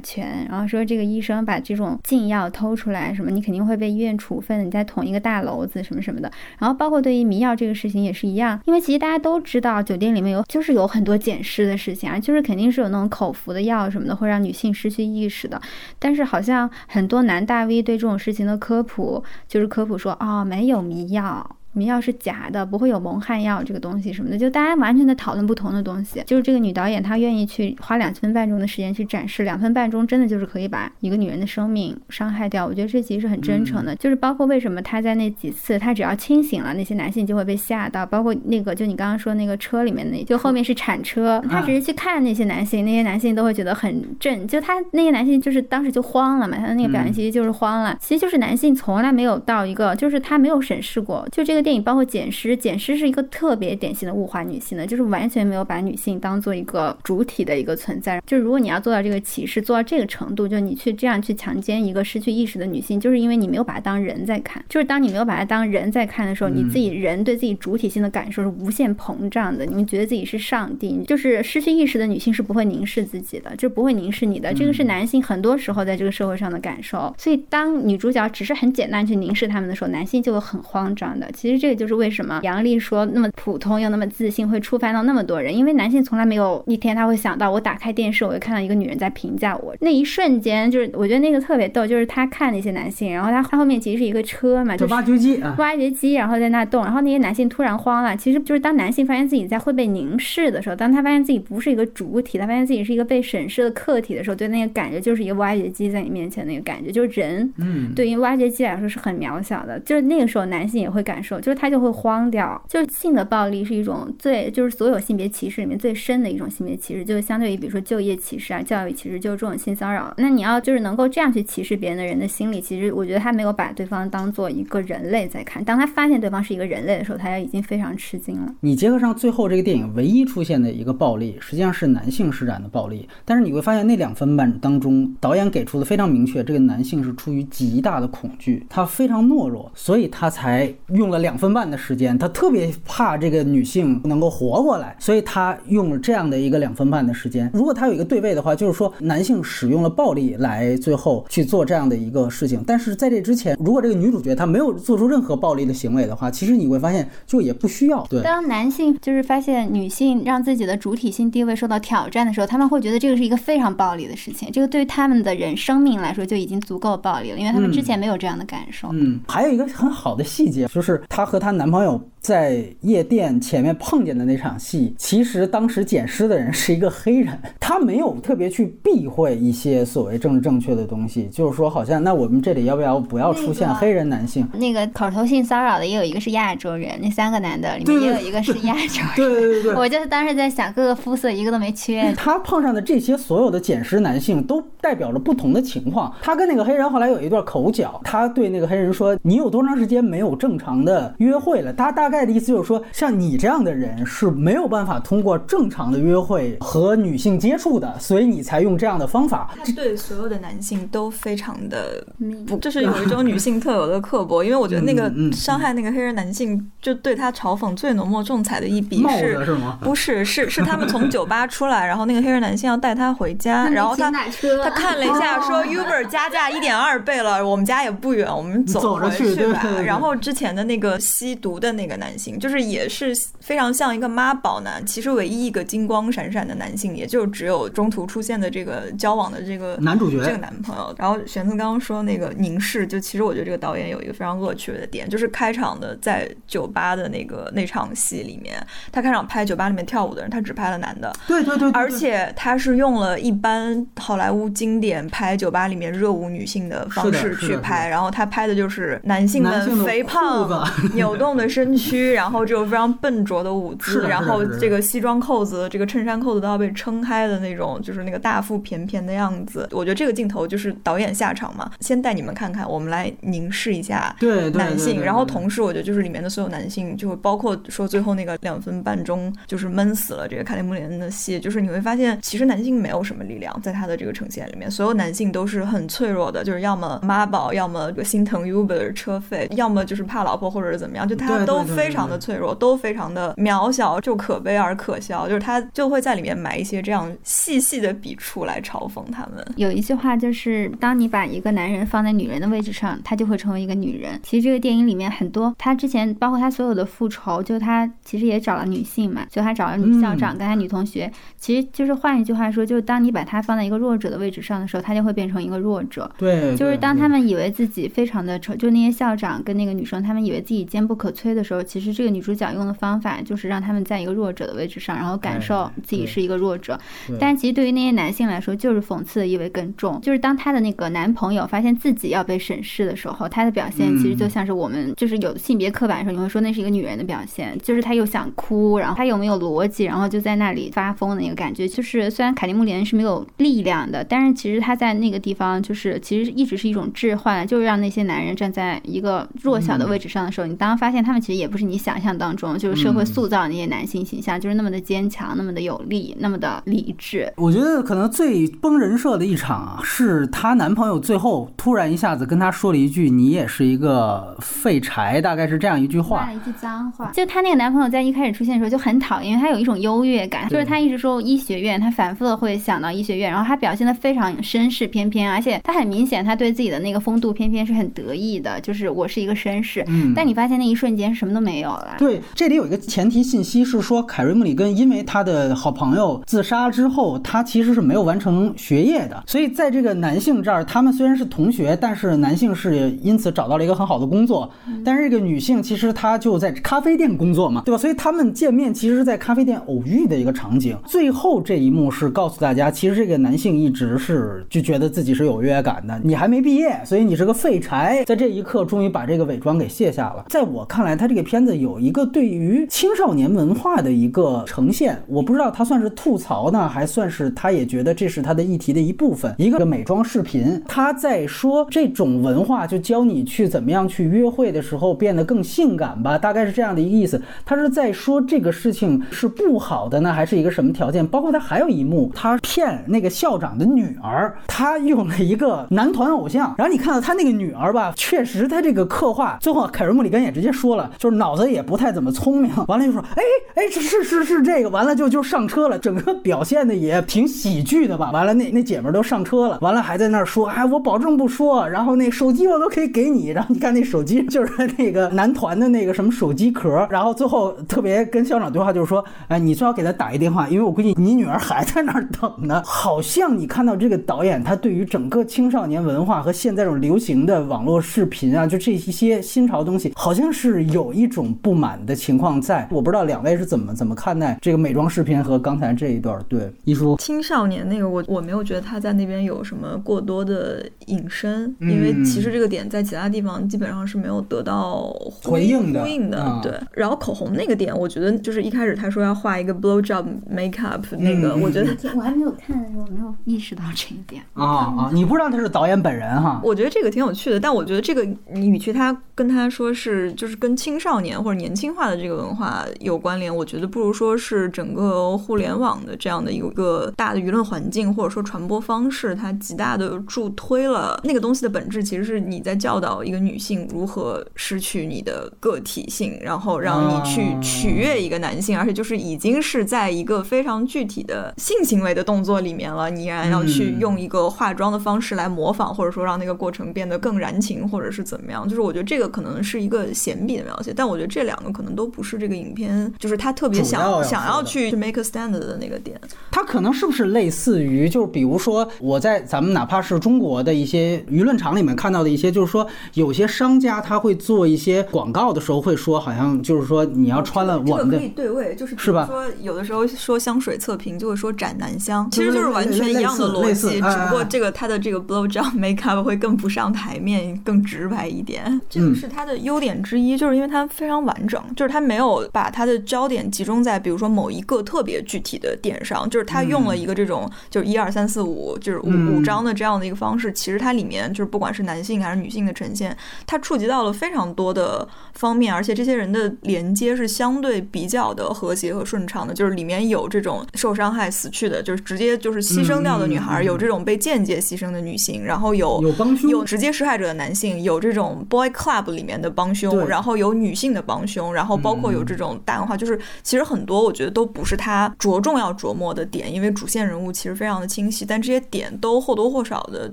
拳，然后说这个医生把这种禁药偷出来，什么你肯定会被医院处分，你在捅一个大篓子什么什么的，然后包括对于迷药这个事情也是一样，因为其实大家都知道酒店里面有就是有很多捡尸的事情啊，就是肯定是有那种口服的药什么的会让女性失去意识的，但是好像很多男大 V 对这种事情的科普就是科普说哦没有迷药。迷药是假的，不会有蒙汗药这个东西什么的，就大家完全在讨论不同的东西。就是这个女导演她愿意去花两分半钟的时间去展示，两分半钟真的就是可以把一个女人的生命伤害掉。我觉得这其实是很真诚的。就是包括为什么她在那几次，她只要清醒了，那些男性就会被吓到。包括那个就你刚刚说那个车里面那，就后面是铲车，她只是去看那些男性，那些男性都会觉得很震。就他那些男性就是当时就慌了嘛，他的那个表现其实就是慌了。其实就是男性从来没有到一个，就是他没有审视过，就这个。电影包括捡尸，捡尸是一个特别典型的物化女性的，就是完全没有把女性当做一个主体的一个存在。就是如果你要做到这个歧视，做到这个程度，就你去这样去强奸一个失去意识的女性，就是因为你没有把她当人在看。就是当你没有把她当人在看的时候，你自己人对自己主体性的感受是无限膨胀的。你们觉得自己是上帝，就是失去意识的女性是不会凝视自己的，就不会凝视你的。这个是男性很多时候在这个社会上的感受。所以当女主角只是很简单去凝视他们的时候，男性就会很慌张的。其实。这个就是为什么杨笠说那么普通又那么自信会触犯到那么多人，因为男性从来没有一天他会想到我打开电视我会看到一个女人在评价我。那一瞬间，就是我觉得那个特别逗，就是他看那些男性，然后他他后面其实是一个车嘛，就挖掘机啊，挖掘机，然后在那动，然后那些男性突然慌了，其实就是当男性发现自己在会被凝视的时候，当他发现自己不是一个主体，他发现自己是一个被审视的客体的时候，对那个感觉就是一个挖掘机在你面前那个感觉，就是人，嗯，对于挖掘机来说是很渺小的，就是那个时候男性也会感受，就是他就会慌。掉，就是性的暴力是一种最，就是所有性别歧视里面最深的一种性别歧视，就是相对于比如说就业歧视啊、教育歧视，就是这种性骚扰。那你要就是能够这样去歧视别人的人的心理，其实我觉得他没有把对方当做一个人类在看。当他发现对方是一个人类的时候，他已经非常吃惊了。你结合上最后这个电影唯一出现的一个暴力，实际上是男性施展的暴力。但是你会发现那两分半当中，导演给出的非常明确，这个男性是出于极大的恐惧，他非常懦弱，所以他才用了两。两分半的时间，他特别怕这个女性能够活过来，所以他用了这样的一个两分半的时间。如果他有一个对位的话，就是说男性使用了暴力来最后去做这样的一个事情。但是在这之前，如果这个女主角她没有做出任何暴力的行为的话，其实你会发现就也不需要。对，当男性就是发现女性让自己的主体性地位受到挑战的时候，他们会觉得这个是一个非常暴力的事情。这个对于他们的人生命来说就已经足够暴力了，因为他们之前没有这样的感受。嗯，还有一个很好的细节就是她和她男朋友。在夜店前面碰见的那场戏，其实当时捡尸的人是一个黑人，他没有特别去避讳一些所谓政治正确的东西，就是说，好像那我们这里要不要不要出现黑人男性？那个口头性骚扰的也有一个是亚洲人，那三个男的里面也有一个是亚洲人。对对对对，我就是当时在想，各个肤色一个都没缺。他碰上的这些所有的捡尸男性都代表着不同的情况。他跟那个黑人后来有一段口角，他对那个黑人说：“你有多长时间没有正常的约会了？”他大概的意思就是说。像你这样的人是没有办法通过正常的约会和女性接触的，所以你才用这样的方法。他对所有的男性都非常的不，就是有一种女 性特有的刻薄。因为我觉得那个伤害那个黑人男性，就对他嘲讽最浓墨重彩的一笔是，是吗？不是，是是他们从酒吧出来，然后那个黑人男性要带他回家，然后他他看了一下，说 Uber 加价一点二倍了，我们家也不远，我们走回去吧。然后之前的那个吸毒的那个男性，就是。也是非常像一个妈宝男，其实唯一一个金光闪闪的男性，也就只有中途出现的这个交往的这个男主角，这个男朋友。然后玄子刚刚说那个凝视，就其实我觉得这个导演有一个非常恶趣味的点，就是开场的在酒吧的那个那场戏里面，他开场拍酒吧里面跳舞的人，他只拍了男的，对对对，而且他是用了一般好莱坞经典拍酒吧里面热舞女性的方式去拍，然后他拍的就是男性的肥胖扭动的身躯，然后这种。非常笨拙的舞姿，然后这个西装扣子、这个衬衫扣子都要被撑开的那种，就是那个大腹便便的样子。我觉得这个镜头就是导演下场嘛，先带你们看看，我们来凝视一下男性。然后同时，我觉得就是里面的所有男性，就会包括说最后那个两分半钟就是闷死了这个卡利穆连的戏，就是你会发现其实男性没有什么力量在他的这个呈现里面，所有男性都是很脆弱的，就是要么妈宝，要么心疼 Uber 车费，要么就是怕老婆或者是怎么样，就他都非常的脆弱。都非常的渺小，就可悲而可笑，就是他就会在里面埋一些这样细细的笔触来嘲讽他们。有一句话就是，当你把一个男人放在女人的位置上，他就会成为一个女人。其实这个电影里面很多，他之前包括他所有的复仇，就他其实也找了女性嘛，就他找了女校长跟他女同学，其实就是换一句话说，就是当你把他放在一个弱者的位置上的时候，他就会变成一个弱者。对，就是当他们以为自己非常的丑，就那些校长跟那个女生，他们以为自己坚不可摧的时候，其实这个女主角。用的方法就是让他们在一个弱者的位置上，然后感受自己是一个弱者。但其实对于那些男性来说，就是讽刺的意味更重。就是当她的那个男朋友发现自己要被审视的时候，他的表现其实就像是我们就是有性别刻板的时候，你会说那是一个女人的表现。就是她又想哭，然后她又没有逻辑，然后就在那里发疯的那个感觉。就是虽然凯蒂·穆莲是没有力量的，但是其实她在那个地方就是其实一直是一种置换，就是让那些男人站在一个弱小的位置上的时候，你当发现他们其实也不是你想象当中。就是社会塑造那些男性形象，就是那么的坚强，那么的有力，那么的理智。我觉得可能最崩人设的一场啊，是她男朋友最后突然一下子跟她说了一句：“你也是一个废柴。”大概是这样一句话，一句脏话。就她那个男朋友在一开始出现的时候就很讨厌，因为他有一种优越感，就是他一直说医学院，他反复的会想到医学院，然后他表现的非常绅士翩翩，而且他很明显他对自己的那个风度翩翩是很得意的，就是我是一个绅士。嗯。但你发现那一瞬间什么都没有了。对。这里有一个前提信息是说，凯瑞·穆里根因为他的好朋友自杀之后，他其实是没有完成学业的。所以在这个男性这儿，他们虽然是同学，但是男性是因此找到了一个很好的工作。但是这个女性其实她就在咖啡店工作嘛，对吧？所以他们见面其实是在咖啡店偶遇的一个场景。最后这一幕是告诉大家，其实这个男性一直是就觉得自己是有优越感的。你还没毕业，所以你是个废柴。在这一刻，终于把这个伪装给卸下了。在我看来，他这个片片子有一个对。于青少年文化的一个呈现，我不知道他算是吐槽呢，还算是他也觉得这是他的议题的一部分。一个美妆视频，他在说这种文化就教你去怎么样去约会的时候变得更性感吧，大概是这样的一个意思。他是在说这个事情是不好的呢，还是一个什么条件？包括他还有一幕，他骗那个校长的女儿，他用了一个男团偶像，然后你看到他那个女儿吧，确实他这个刻画，最后凯瑞·穆里根也直接说了，就是脑子也不太怎么聪明。完了就说，哎哎，是是是是这个。完了就就上车了，整个表现的也挺喜剧的吧。完了那那姐们都上车了，完了还在那儿说，哎，我保证不说。然后那手机我都可以给你。然后你看那手机就是 那个男团的那个什么手机壳。然后最后特别跟校长对话就是说，哎，你最好给他打一电话，因为我估计你女儿还在那儿等呢。好像你看到这个导演他对于整个青少年文化和现在这种流行的网络视频啊，就这一些新潮东西，好像是有一种种不满的情况在。我不知道两位是怎么怎么看待这个美妆视频和刚才这一段。对，一书青少年那个，我我没有觉得他在那边有什么过多的引申，因为其实这个点在其他地方基本上是没有得到回应的。呼应的，对。然后口红那个点，我觉得就是一开始他说要画一个 blow job makeup 那个，我觉得我还没有看的时候没有意识到这一点啊啊！你不知道他是导演本人哈？我觉得这个挺有趣的，但我觉得这个你与其他跟他说是就是跟青少年或者年轻化的这个文化有关联，我觉得不如说是整个互联网的这样的一个大的舆论环境或者说传播方式，它极大的助推了那个东西的本质，其实是你在教导一个女性如何失去你的个体性，然后让你去取悦一个男性，而且就是已经是在一个非常具体的性行为的动作里面了，你依然要去用一个化妆的方式来模仿，或者说让那个过程变得更燃情，或者是怎么样？就是我觉得这个可能是一个闲笔的描写，但我觉得这两个可能都不是这个影片，就是他特别想想要去 make a stand 的那个点。他可能是不是类似于，就是比如说我在咱们哪怕是中国的一些舆论场里面看到的一些，就是说有些商家他会做一些广告的时候会说，好像就是说你要穿了我们的可以对位，就是是吧？说有的时候说香水测评就会说斩男香，其实就是完全一样的逻辑，只不过这个它的这个 blow job makeup 会更不上台面，更直白一点。这个是它的优点之一，就是因为它非常完整，就是他没有把他的焦点集中在比如说某一个特别具体的点上，就是他用了一个这种就是一二三四五就是五五章的这样的一个方式，其实它里面就是不管是男性还是女性的呈现，它触及到了非常多的方面，而且这些人的连接是相对比较的和谐和顺畅的，就是里面有这种受伤害死去的，就是直接就是牺牲掉的女孩，有这种被间接牺牲的女性，然后有有帮凶，有直接施害者的男性，有这种 boy club 里面的帮凶，然后有女性的帮凶，然后包括有这种大文化，就是其实很多我觉得都不是他着重要琢磨的点，因为主线人物其实非常的清晰，但这些点都或多或少的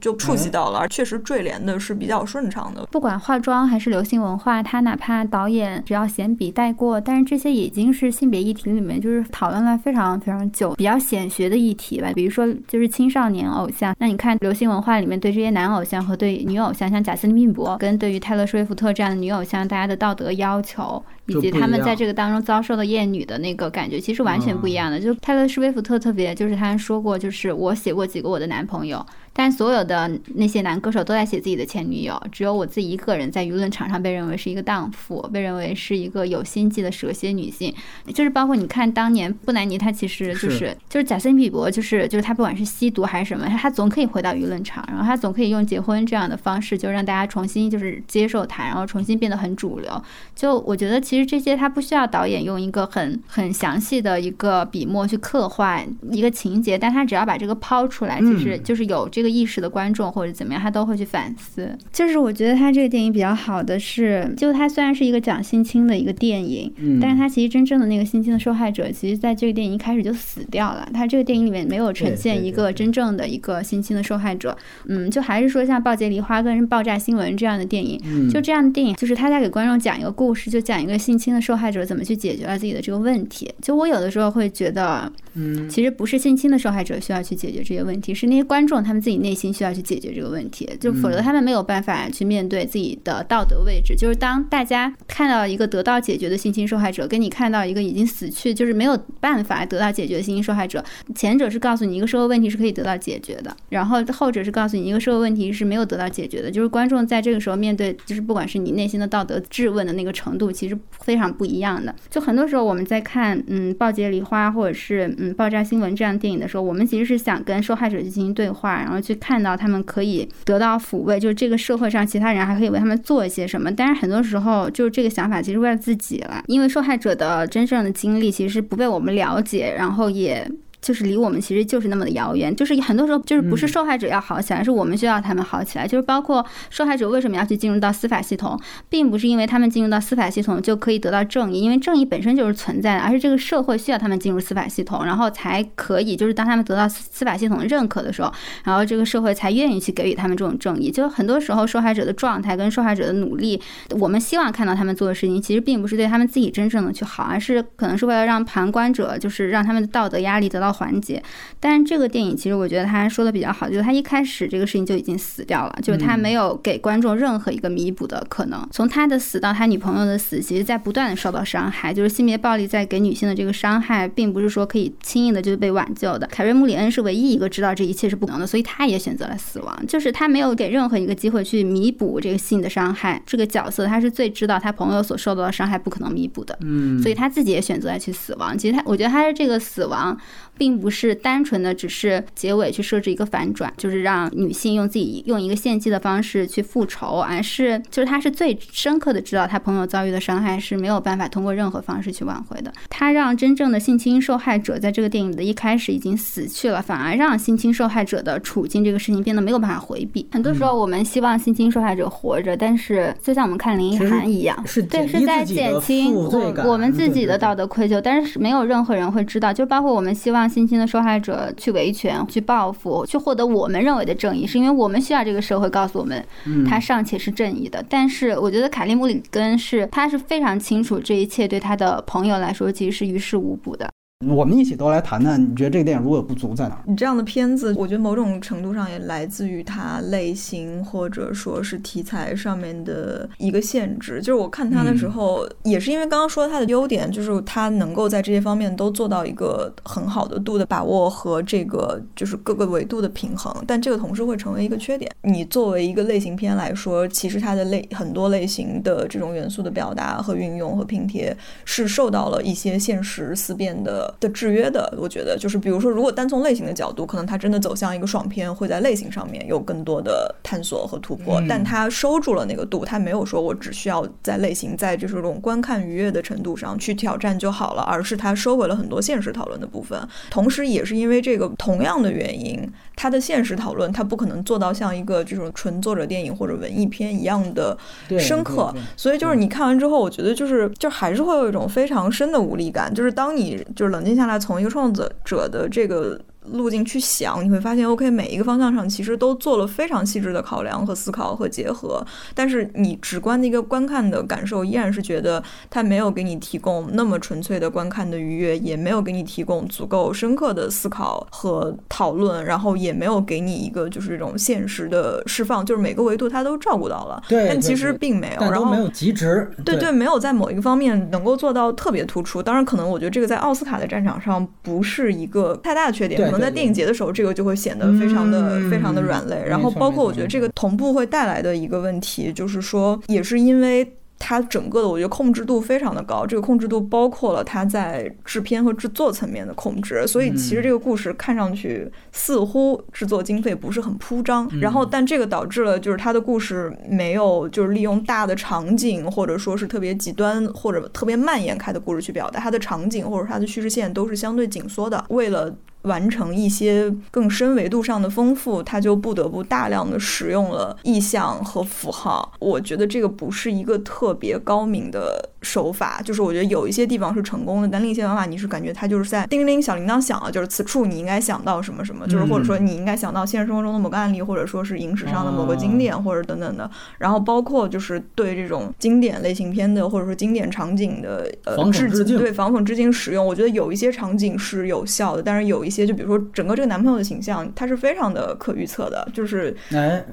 就触及到了，而确实坠联的是比较顺畅的。不管化妆还是流行文化，他哪怕导演只要闲笔带过，但是这些已经是性别议题里面就是讨论了非常非常久、比较显学的议题吧。比如说就是青少年偶像，那你看流行文化里面对这些男偶像和对女偶像，像贾斯汀·比伯跟对于泰勒·斯威夫特这样的女偶像，大家的道德要求。以及他们在这个当中遭受的厌女的那个感觉，其实完全不一样的。就泰勒·施威夫特特别，就是他说过，就是我写过几个我的男朋友。但所有的那些男歌手都在写自己的前女友，只有我自己一个人在舆论场上被认为是一个荡妇，被认为是一个有心计的蛇蝎女性。就是包括你看当年布兰妮，她其实就是就是贾斯汀·比伯，就是就是他不管是吸毒还是什么，他总可以回到舆论场，然后他总可以用结婚这样的方式，就让大家重新就是接受他，然后重新变得很主流。就我觉得其实这些他不需要导演用一个很很详细的一个笔墨去刻画一个情节，但他只要把这个抛出来，其实就是有这个。意识的观众或者怎么样，他都会去反思。就是我觉得他这个电影比较好的是，就他虽然是一个讲性侵的一个电影，嗯，但是他其实真正的那个性侵的受害者，其实在这个电影一开始就死掉了。他这个电影里面没有呈现一个真正的一个性侵的受害者。嗯，就还是说像《暴杰梨花》跟《爆炸新闻》这样的电影，就这样的电影，就是他在给观众讲一个故事，就讲一个性侵的受害者怎么去解决了自己的这个问题。就我有的时候会觉得，嗯，其实不是性侵的受害者需要去解决这些问题，是那些观众他们自己。内心需要去解决这个问题，就否则他们没有办法去面对自己的道德位置。就是当大家看到一个得到解决的性侵受害者，跟你看到一个已经死去，就是没有办法得到解决的性侵受害者，前者是告诉你一个社会问题是可以得到解决的，然后后者是告诉你一个社会问题是没有得到解决的。就是观众在这个时候面对，就是不管是你内心的道德质问的那个程度，其实非常不一样的。就很多时候我们在看嗯《暴杰梨花》或者是嗯《爆炸新闻》这样电影的时候，我们其实是想跟受害者去进行对话，然后。去看到他们可以得到抚慰，就是这个社会上其他人还可以为他们做一些什么。但是很多时候，就是这个想法其实为了自己了，因为受害者的真正的经历其实不被我们了解，然后也。就是离我们其实就是那么的遥远。就是很多时候就是不是受害者要好起来，是我们需要他们好起来。就是包括受害者为什么要去进入到司法系统，并不是因为他们进入到司法系统就可以得到正义，因为正义本身就是存在的，而是这个社会需要他们进入司法系统，然后才可以就是当他们得到司法系统的认可的时候，然后这个社会才愿意去给予他们这种正义。就很多时候受害者的状态跟受害者的努力，我们希望看到他们做的事情，其实并不是对他们自己真正的去好，而是可能是为了让旁观者就是让他们的道德压力得到缓解。但是这个电影其实我觉得他说的比较好，就是他一开始这个事情就已经死掉了，就是他没有给观众任何一个弥补的可能。从他的死到他女朋友的死，其实在不断的受到伤害，就是性别暴力在给女性的这个伤害，并不是说可以轻易的就被挽救的。凯瑞·穆里恩是唯一一个知道这一切是不可能的，所以他也选择了死亡，就是他没有给任何一个机会去弥补这个性的伤害。这个角色他是最知道他朋友所受到的伤害不可能弥补的，嗯，所以他自己也选择了去死亡。其实他，我觉得他的这个死亡。并不是单纯的只是结尾去设置一个反转，就是让女性用自己用一个献祭的方式去复仇，而是就是她是最深刻的知道她朋友遭遇的伤害是没有办法通过任何方式去挽回的。她让真正的性侵受害者在这个电影的一开始已经死去了，反而让性侵受害者的处境这个事情变得没有办法回避。很多时候我们希望性侵受害者活着，但是就像我们看林奕涵一样，对，是在减轻我我们自己的道德愧疚，但是没有任何人会知道，就包括我们希望。性侵的受害者去维权、去报复、去获得我们认为的正义，是因为我们需要这个社会告诉我们，他尚且是正义的。但是，我觉得卡利姆里根是他是非常清楚这一切对他的朋友来说其实是于事无补的。我们一起都来谈谈，你觉得这个电影如果有不足在哪儿？你这样的片子，我觉得某种程度上也来自于它类型或者说是题材上面的一个限制。就是我看它的时候，也是因为刚刚说它的优点，就是它能够在这些方面都做到一个很好的度的把握和这个就是各个维度的平衡。但这个同时会成为一个缺点。你作为一个类型片来说，其实它的类很多类型的这种元素的表达和运用和拼贴是受到了一些现实思辨的。的制约的，我觉得就是，比如说，如果单从类型的角度，可能它真的走向一个爽片，会在类型上面有更多的探索和突破。但它收住了那个度，它没有说我只需要在类型，在就是这种观看愉悦的程度上去挑战就好了，而是它收回了很多现实讨论的部分。同时，也是因为这个同样的原因，它的现实讨论它不可能做到像一个这种纯作者电影或者文艺片一样的深刻。所以就是你看完之后，我觉得就是就还是会有一种非常深的无力感。就是当你就是冷静下来，从一个创作者的这个。路径去想，你会发现，OK，每一个方向上其实都做了非常细致的考量和思考和结合。但是你直观的一个观看的感受，依然是觉得它没有给你提供那么纯粹的观看的愉悦，也没有给你提供足够深刻的思考和讨论，然后也没有给你一个就是这种现实的释放，就是每个维度它都照顾到了。对，但其实并没有，然后没有极值。对对，没有在某一个方面能够做到特别突出。当然，可能我觉得这个在奥斯卡的战场上不是一个太大的缺点。在电影节的时候，这个就会显得非常的非常的软肋。然后，包括我觉得这个同步会带来的一个问题，就是说，也是因为。它整个的我觉得控制度非常的高，这个控制度包括了它在制片和制作层面的控制，所以其实这个故事看上去似乎制作经费不是很铺张，然后但这个导致了就是它的故事没有就是利用大的场景或者说是特别极端或者特别蔓延开的故事去表达它的场景或者它的叙事线都是相对紧缩的，为了。完成一些更深维度上的丰富，他就不得不大量的使用了意象和符号。我觉得这个不是一个特别高明的手法，就是我觉得有一些地方是成功的，但另一些方法你是感觉它就是在叮铃小铃铛响了，就是此处你应该想到什么什么，就是或者说你应该想到现实生活中的某个案例，或者说是影史上的某个经典，或者等等的。然后包括就是对这种经典类型片的或者说经典场景的呃致敬，对仿讽致敬使用，我觉得有一些场景是有效的，但是有一些。就比如说，整个这个男朋友的形象，他是非常的可预测的，就是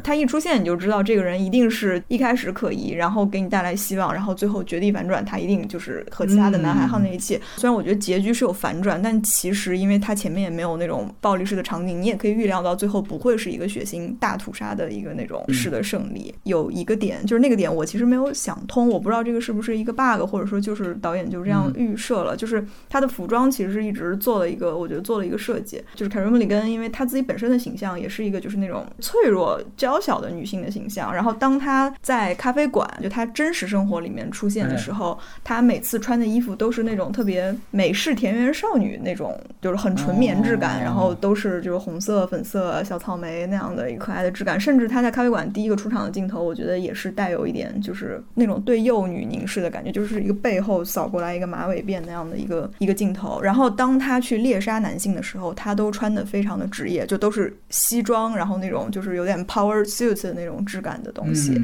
他一出现，你就知道这个人一定是一开始可疑，然后给你带来希望，然后最后绝地反转，他一定就是和其他的男孩耗在一起。虽然我觉得结局是有反转，但其实因为他前面也没有那种暴力式的场景，你也可以预料到最后不会是一个血腥大屠杀的一个那种式的胜利。有一个点，就是那个点我其实没有想通，我不知道这个是不是一个 bug，或者说就是导演就这样预设了，就是他的服装其实是一直做了一个，我觉得做了一个设计。就是凯瑞·穆里根，因为她自己本身的形象也是一个就是那种脆弱、娇小的女性的形象。然后当她在咖啡馆，就她真实生活里面出现的时候。候，她每次穿的衣服都是那种特别美式田园少女那种，就是很纯棉质感，然后都是就是红色、粉色、小草莓那样的一个可爱的质感。甚至她在咖啡馆第一个出场的镜头，我觉得也是带有一点就是那种对幼女凝视的感觉，就是一个背后扫过来一个马尾辫那样的一个一个镜头。然后当她去猎杀男性的时候，她都穿的非常的职业，就都是西装，然后那种就是有点 power suit 的那种质感的东西。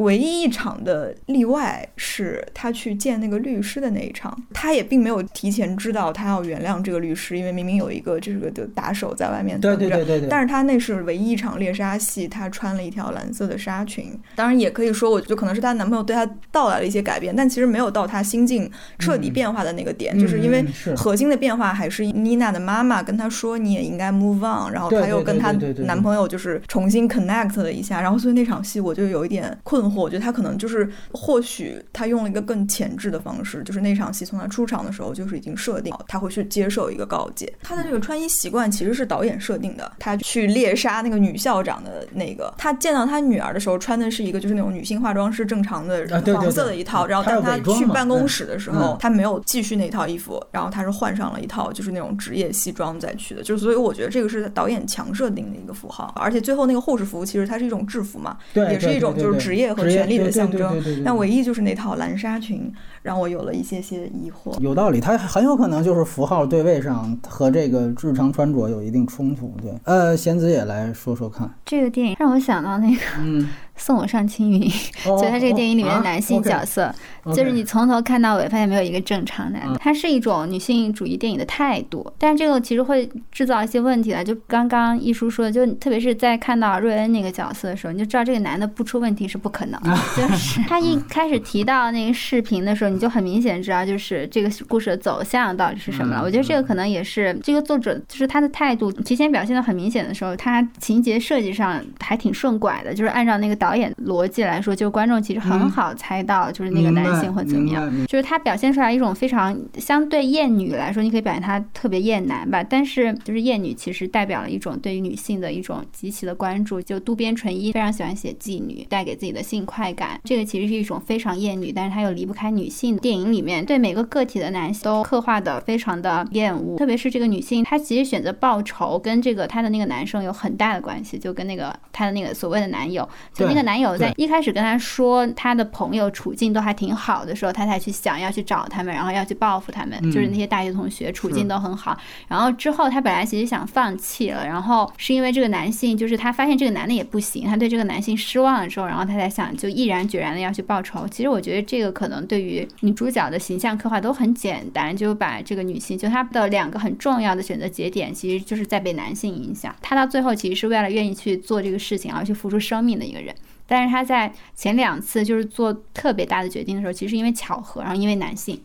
唯一一场的例外是他去见那个律师的那一场，他也并没有提前知道他要原谅这个律师，因为明明有一个这个的打手在外面等着。对对对对。但是他那是唯一一场猎杀戏，他穿了一条蓝色的纱裙。当然也可以说，我觉得可能是她男朋友对她到来了一些改变，但其实没有到她心境彻底变化的那个点，就是因为核心的变化还是妮娜的妈妈跟她说你也应该 move on，然后她又跟她男朋友就是重新 connect 了一下，然后所以那场戏我就有一点困。我觉得他可能就是，或许他用了一个更前置的方式，就是那场戏从他出场的时候就是已经设定他会去接受一个告诫。他的这个穿衣习惯其实是导演设定的。他去猎杀那个女校长的那个，他见到他女儿的时候穿的是一个就是那种女性化妆师正常的黄色的一套，然后当他去办公室的时候，他没有继续那套衣服，然后他是换上了一套就是那种职业西装再去的。就是所以我觉得这个是导演强设定的一个符号，而且最后那个护士服其实它是一种制服嘛，也是一种就是职业。和权力的象征，但唯一就是那套蓝纱裙让我有了一些些疑惑。有道理，它很有可能就是符号对位上和这个日常穿着有一定冲突。对，呃，贤子也来说说看，这个电影让我想到那个。嗯 送我上青云，就他这个电影里面的男性角色，就是你从头看到尾，发现没有一个正常男的。它是一种女性主义电影的态度，但是这个其实会制造一些问题的。就刚刚一叔说的，就特别是在看到瑞恩那个角色的时候，你就知道这个男的不出问题是不可能的。就是他一开始提到那个视频的时候，你就很明显知道，就是这个故事的走向到底是什么了。我觉得这个可能也是这个作者就是他的态度提前表现的很明显的时候，他情节设计上还挺顺拐的，就是按照那个导。演逻辑来说，就观众其实很好猜到，就是那个男性会怎么样。就是他表现出来一种非常相对厌女来说，你可以表现他特别厌男吧。但是就是厌女其实代表了一种对于女性的一种极其的关注。就渡边淳一非常喜欢写妓女，带给自己的性快感。这个其实是一种非常厌女，但是他又离不开女性。电影里面对每个个体的男性都刻画的非常的厌恶，特别是这个女性，她其实选择报仇跟这个她的那个男生有很大的关系，就跟那个她的那个所谓的男友，就那个。男友在一开始跟她说她的朋友处境都还挺好的时候，她才去想要去找他们，然后要去报复他们。就是那些大学同学处境都很好。然后之后她本来其实想放弃了，然后是因为这个男性，就是她发现这个男的也不行，她对这个男性失望了之后，然后她才想就毅然决然的要去报仇。其实我觉得这个可能对于女主角的形象刻画都很简单，就把这个女性就她的两个很重要的选择节点，其实就是在被男性影响。她到最后其实是为了愿意去做这个事情而去付出生命的一个人。但是她在前两次就是做特别大的决定的时候，其实因为巧合，然后因为男性。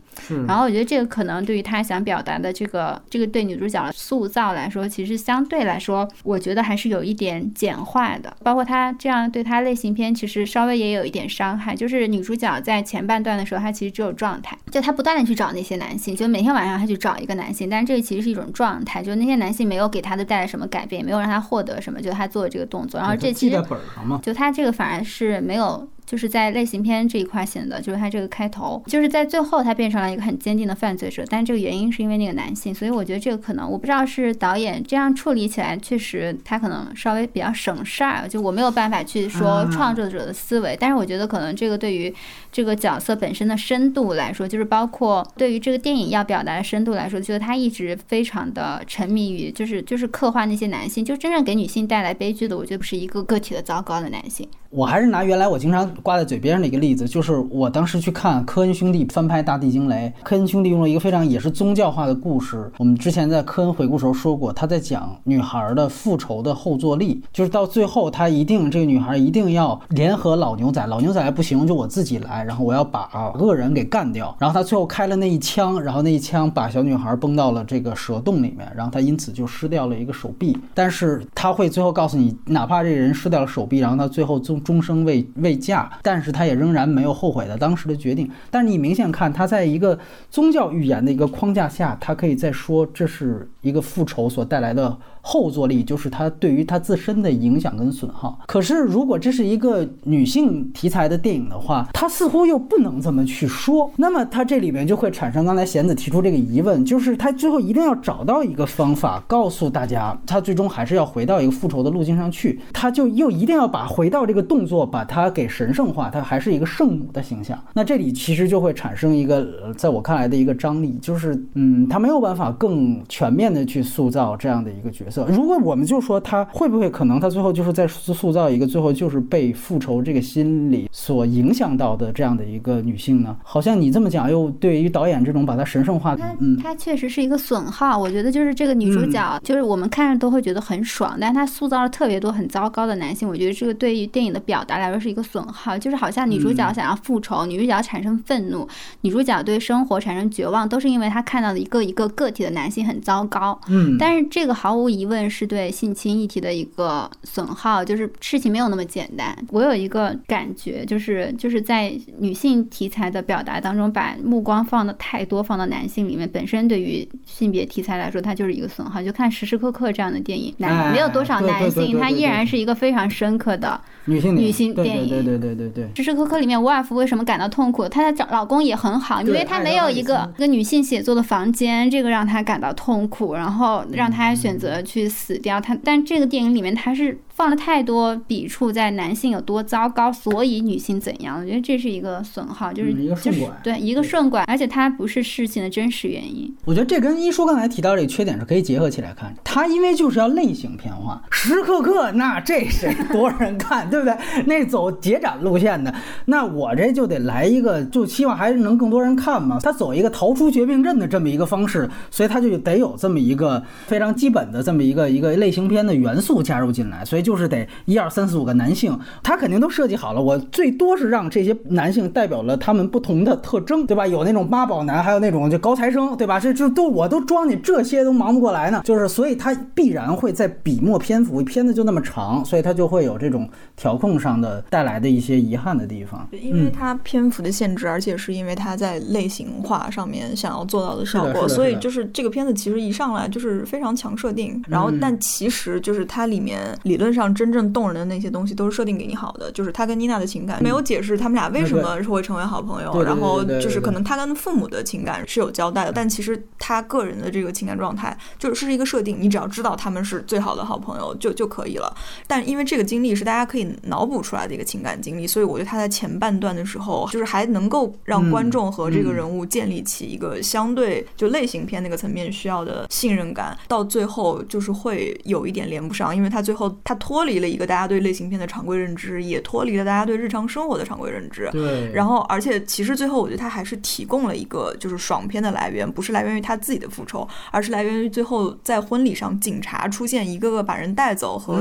然后我觉得这个可能对于他想表达的这个这个对女主角的塑造来说，其实相对来说，我觉得还是有一点简化的。包括他这样对他类型片，其实稍微也有一点伤害。就是女主角在前半段的时候，她其实只有状态，就她不断的去找那些男性，就每天晚上她去找一个男性。但是这个其实是一种状态，就那些男性没有给她的带来什么改变，没有让她获得什么，就她做的这个动作。然后这其实就她这个反而是没有。就是在类型片这一块显得，就是他这个开头，就是在最后他变成了一个很坚定的犯罪者，但这个原因是因为那个男性，所以我觉得这个可能我不知道是导演这样处理起来，确实他可能稍微比较省事儿，就我没有办法去说创作者的思维，但是我觉得可能这个对于这个角色本身的深度来说，就是包括对于这个电影要表达的深度来说，就是他一直非常的沉迷于就是就是刻画那些男性，就真正给女性带来悲剧的，我觉得不是一个个体的糟糕的男性。我还是拿原来我经常挂在嘴边上的一个例子，就是我当时去看科恩兄弟翻拍《大地惊雷》，科恩兄弟用了一个非常也是宗教化的故事。我们之前在科恩回顾时候说过，他在讲女孩的复仇的后坐力，就是到最后他一定这个女孩一定要联合老牛仔，老牛仔不行就我自己来，然后我要把恶人给干掉。然后他最后开了那一枪，然后那一枪把小女孩崩到了这个蛇洞里面，然后他因此就失掉了一个手臂。但是他会最后告诉你，哪怕这个人失掉了手臂，然后他最后终终生未未嫁，但是他也仍然没有后悔的当时的决定。但是你明显看他在一个宗教语言的一个框架下，他可以在说这是一个复仇所带来的。后坐力就是他对于他自身的影响跟损耗。可是，如果这是一个女性题材的电影的话，他似乎又不能这么去说。那么，他这里面就会产生刚才贤子提出这个疑问，就是他最后一定要找到一个方法，告诉大家，他最终还是要回到一个复仇的路径上去。他就又一定要把回到这个动作，把它给神圣化，他还是一个圣母的形象。那这里其实就会产生一个，在我看来的一个张力，就是嗯，他没有办法更全面的去塑造这样的一个角色。如果我们就说他会不会可能他最后就是在塑造一个最后就是被复仇这个心理所影响到的这样的一个女性呢？好像你这么讲又对于导演这种把她神圣化，嗯，它确实是一个损耗。我觉得就是这个女主角，就是我们看着都会觉得很爽，但是她塑造了特别多很糟糕的男性。我觉得这个对于电影的表达来说是一个损耗，就是好像女主角想要复仇，女主角产生愤怒，女主角对生活产生绝望，都是因为她看到的一个一个个体的男性很糟糕。嗯，但是这个毫无疑问是。对性侵议题的一个损耗，就是事情没有那么简单。我有一个感觉，就是就是在女性题材的表达当中，把目光放的太多，放到男性里面，本身对于性别题材来说，它就是一个损耗。就看时时刻刻这样的电影，男没有多少男性，他依然是一个非常深刻的女性女性电影。对对对对对对。时时刻刻里面，沃尔夫为什么感到痛苦？她的老公也很好，因为她没有一个一个女性写作的房间，这个让她感到痛苦，然后让她选择去死。掉她，但这个电影里面她是。放了太多笔触在男性有多糟糕，所以女性怎样？我觉得这是一个损耗，就是就是对一个顺拐，而且它不是事情的真实原因。我觉得这跟一叔刚才提到这个缺点是可以结合起来看。他因为就是要类型片化，时时刻刻那这谁 多少人看，对不对？那走节展路线的，那我这就得来一个，就希望还是能更多人看嘛。他走一个逃出绝命镇的这么一个方式，所以他就得有这么一个非常基本的这么一个一个类型片的元素加入进来，所以。就是得一二三四五个男性，他肯定都设计好了。我最多是让这些男性代表了他们不同的特征，对吧？有那种妈宝男，还有那种就高材生，对吧？这就都我都装你这些都忙不过来呢。就是所以他必然会在笔墨篇幅，片子就那么长，所以他就会有这种调控上的带来的一些遗憾的地方。因为他篇幅的限制，而且是因为他在类型化上面想要做到的效果，所以就是这个片子其实一上来就是非常强设定，然后但其实就是它里面理论。上真正动人的那些东西都是设定给你好的，就是他跟妮娜的情感没有解释他们俩为什么会成为好朋友，然后就是可能他跟父母的情感是有交代的，但其实他个人的这个情感状态就是是一个设定，你只要知道他们是最好的好朋友就就可以了。但因为这个经历是大家可以脑补出来的一个情感经历，所以我觉得他在前半段的时候就是还能够让观众和这个人物建立起一个相对就类型片那个层面需要的信任感，到最后就是会有一点连不上，因为他最后他。脱离了一个大家对类型片的常规认知，也脱离了大家对日常生活的常规认知。对。然后，而且其实最后，我觉得他还是提供了一个就是爽片的来源，不是来源于他自己的复仇，而是来源于最后在婚礼上警察出现，一个个把人带走和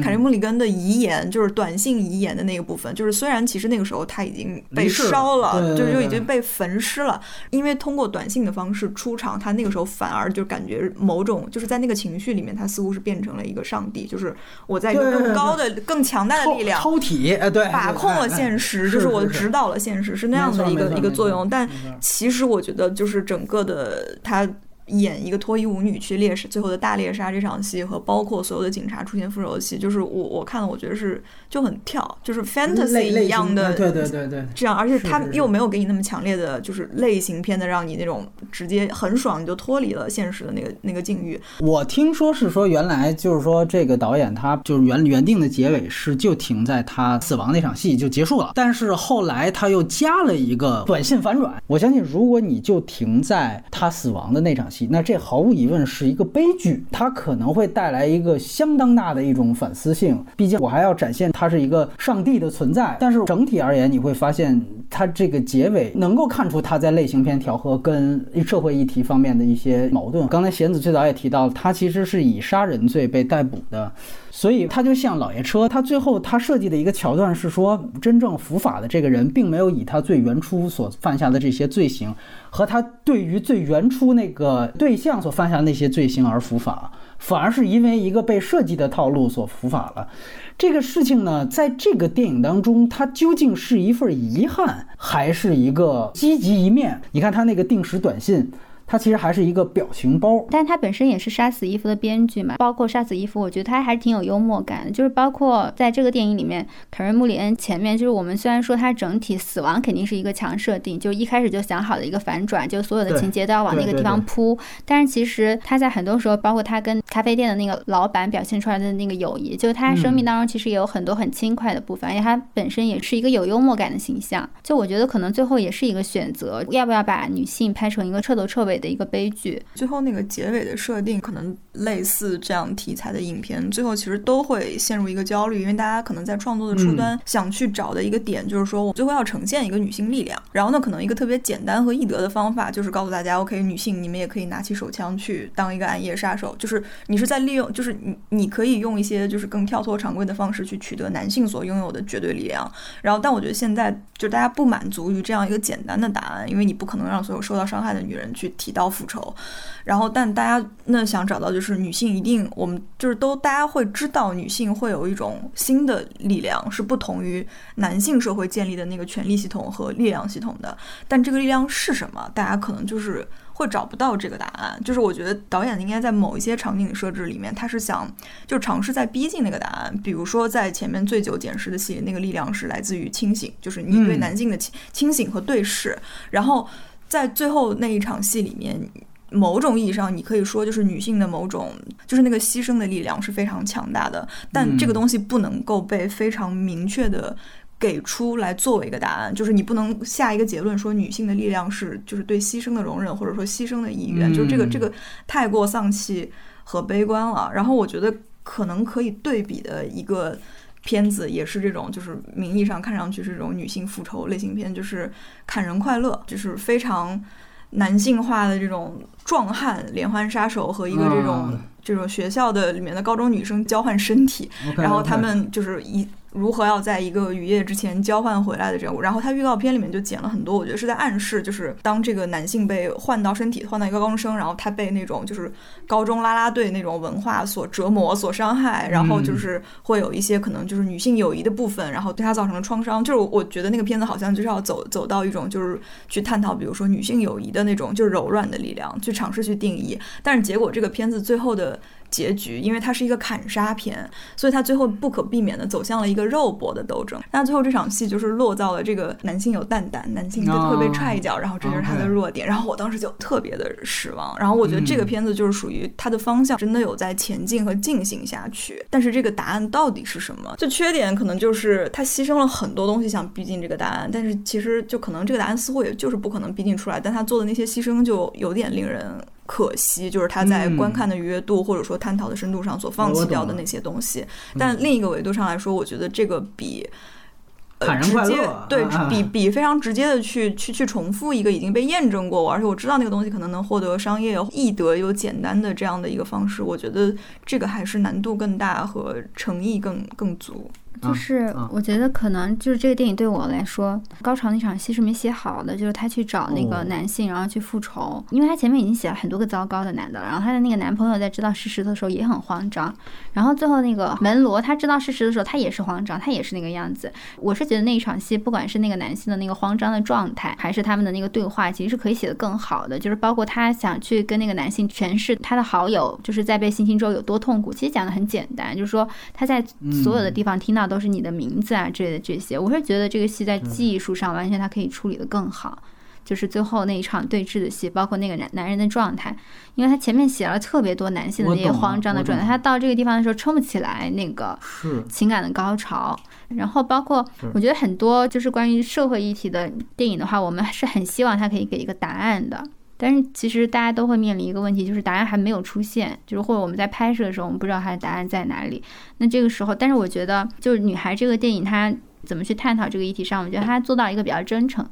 凯利·穆里根的遗言，就是短信遗言的那个部分。就是虽然其实那个时候他已经被烧了，就就已经被焚尸了，因为通过短信的方式出场，他那个时候反而就感觉某种就是在那个情绪里面，他似乎是变成了一个上帝，就是我。在一个更高的、更强大的力量，抽体，呃，对，把控了现实，就是我指导了现实，是那样的一个一个作用。但其实我觉得，就是整个的他。演一个脱衣舞女去猎杀最后的大猎杀这场戏，和包括所有的警察出现复仇的戏，就是我我看了，我觉得是就很跳，就是 fantasy 一样的，对对对对，这样，而且他又没有给你那么强烈的，就是类型片的，让你那种直接很爽，你就脱离了现实的那个那个境遇。我听说是说原来就是说这个导演他就是原原定的结尾是就停在他死亡那场戏就结束了，但是后来他又加了一个短信反转。我相信如果你就停在他死亡的那场。那这毫无疑问是一个悲剧，它可能会带来一个相当大的一种反思性。毕竟我还要展现它是一个上帝的存在，但是整体而言，你会发现它这个结尾能够看出它在类型片调和跟社会议题方面的一些矛盾。刚才贤子最早也提到，他其实是以杀人罪被逮捕的。所以他就像老爷车，他最后他设计的一个桥段是说，真正伏法的这个人，并没有以他最原初所犯下的这些罪行，和他对于最原初那个对象所犯下的那些罪行而伏法。反而是因为一个被设计的套路所伏法了。这个事情呢，在这个电影当中，它究竟是一份遗憾，还是一个积极一面？你看他那个定时短信。它其实还是一个表情包，但它本身也是杀死伊芙的编剧嘛。包括杀死伊芙，我觉得他还是挺有幽默感的。就是包括在这个电影里面，凯瑞穆里恩前面，就是我们虽然说他整体死亡肯定是一个强设定，就一开始就想好的一个反转，就所有的情节都要往那个地方扑。但是其实他在很多时候，包括他跟咖啡店的那个老板表现出来的那个友谊，就是他生命当中其实也有很多很轻快的部分，而且他本身也是一个有幽默感的形象。就我觉得可能最后也是一个选择，要不要把女性拍成一个彻头彻尾。的一个悲剧，最后那个结尾的设定，可能类似这样题材的影片，最后其实都会陷入一个焦虑，因为大家可能在创作的初端想去找的一个点，就是说我最后要呈现一个女性力量，然后呢，可能一个特别简单和易得的方法，就是告诉大家，OK，女性你们也可以拿起手枪去当一个暗夜杀手，就是你是在利用，就是你你可以用一些就是更跳脱常规的方式去取得男性所拥有的绝对力量，然后但我觉得现在就大家不满足于这样一个简单的答案，因为你不可能让所有受到伤害的女人去。提刀复仇，然后但大家那想找到就是女性一定我们就是都大家会知道女性会有一种新的力量是不同于男性社会建立的那个权力系统和力量系统的，但这个力量是什么？大家可能就是会找不到这个答案。就是我觉得导演应该在某一些场景设置里面，他是想就尝试在逼近那个答案。比如说在前面醉酒捡尸的戏，那个力量是来自于清醒，就是你对男性的清清醒和对视，然后。在最后那一场戏里面，某种意义上，你可以说就是女性的某种，就是那个牺牲的力量是非常强大的。但这个东西不能够被非常明确的给出来作为一个答案，就是你不能下一个结论说女性的力量是就是对牺牲的容忍，或者说牺牲的意愿，就是这个这个太过丧气和悲观了。然后我觉得可能可以对比的一个。片子也是这种，就是名义上看上去是这种女性复仇类型片，就是《砍人快乐》，就是非常男性化的这种壮汉连环杀手和一个这种这种学校的里面的高中女生交换身体，然后他们就是一。如何要在一个雨夜之前交换回来的这样，然后他预告片里面就剪了很多，我觉得是在暗示，就是当这个男性被换到身体，换到一个高中生，然后他被那种就是高中啦啦队那种文化所折磨、所伤害，然后就是会有一些可能就是女性友谊的部分，然后对他造成了创伤。就是我觉得那个片子好像就是要走走到一种就是去探讨，比如说女性友谊的那种就是柔软的力量，去尝试去定义。但是结果这个片子最后的。结局，因为它是一个砍杀片，所以它最后不可避免的走向了一个肉搏的斗争。那最后这场戏就是落到了这个男性有蛋蛋，男性就特别踹一脚，然后这就是他的弱点。然后我当时就特别的失望。然后我觉得这个片子就是属于它的方向真的有在前进和进行下去，但是这个答案到底是什么？就缺点可能就是他牺牲了很多东西想逼近这个答案，但是其实就可能这个答案似乎也就是不可能逼近出来，但他做的那些牺牲就有点令人。可惜就是他在观看的愉悦度或者说探讨的深度上所放弃掉的那些东西，但另一个维度上来说，我觉得这个比呃直接对比比非常直接的去去去重复一个已经被验证过，而且我知道那个东西可能能获得商业易得又简单的这样的一个方式，我觉得这个还是难度更大和诚意更更足。就是我觉得可能就是这个电影对我来说，高潮那场戏是没写好的，就是她去找那个男性，然后去复仇，因为她前面已经写了很多个糟糕的男的，然后她的那个男朋友在知道事实的时候也很慌张，然后最后那个门罗他知道事实的时候，他也是慌张，他也是那个样子。我是觉得那一场戏，不管是那个男性的那个慌张的状态，还是他们的那个对话，其实是可以写得更好的，就是包括他想去跟那个男性诠释他的好友就是在被性侵之后有多痛苦，其实讲的很简单，就是说他在所有的地方听到。都是你的名字啊之类的这些，我是觉得这个戏在技术上完全它可以处理的更好，就是最后那一场对峙的戏，包括那个男男人的状态，因为他前面写了特别多男性的那些慌张的状态，他到这个地方的时候撑不起来那个情感的高潮，然后包括我觉得很多就是关于社会议题的电影的话，我们是很希望他可以给一个答案的。但是其实大家都会面临一个问题，就是答案还没有出现，就是或者我们在拍摄的时候，我们不知道它的答案在哪里。那这个时候，但是我觉得，就是女孩这个电影，它怎么去探讨这个议题上，我觉得它做到一个比较真诚。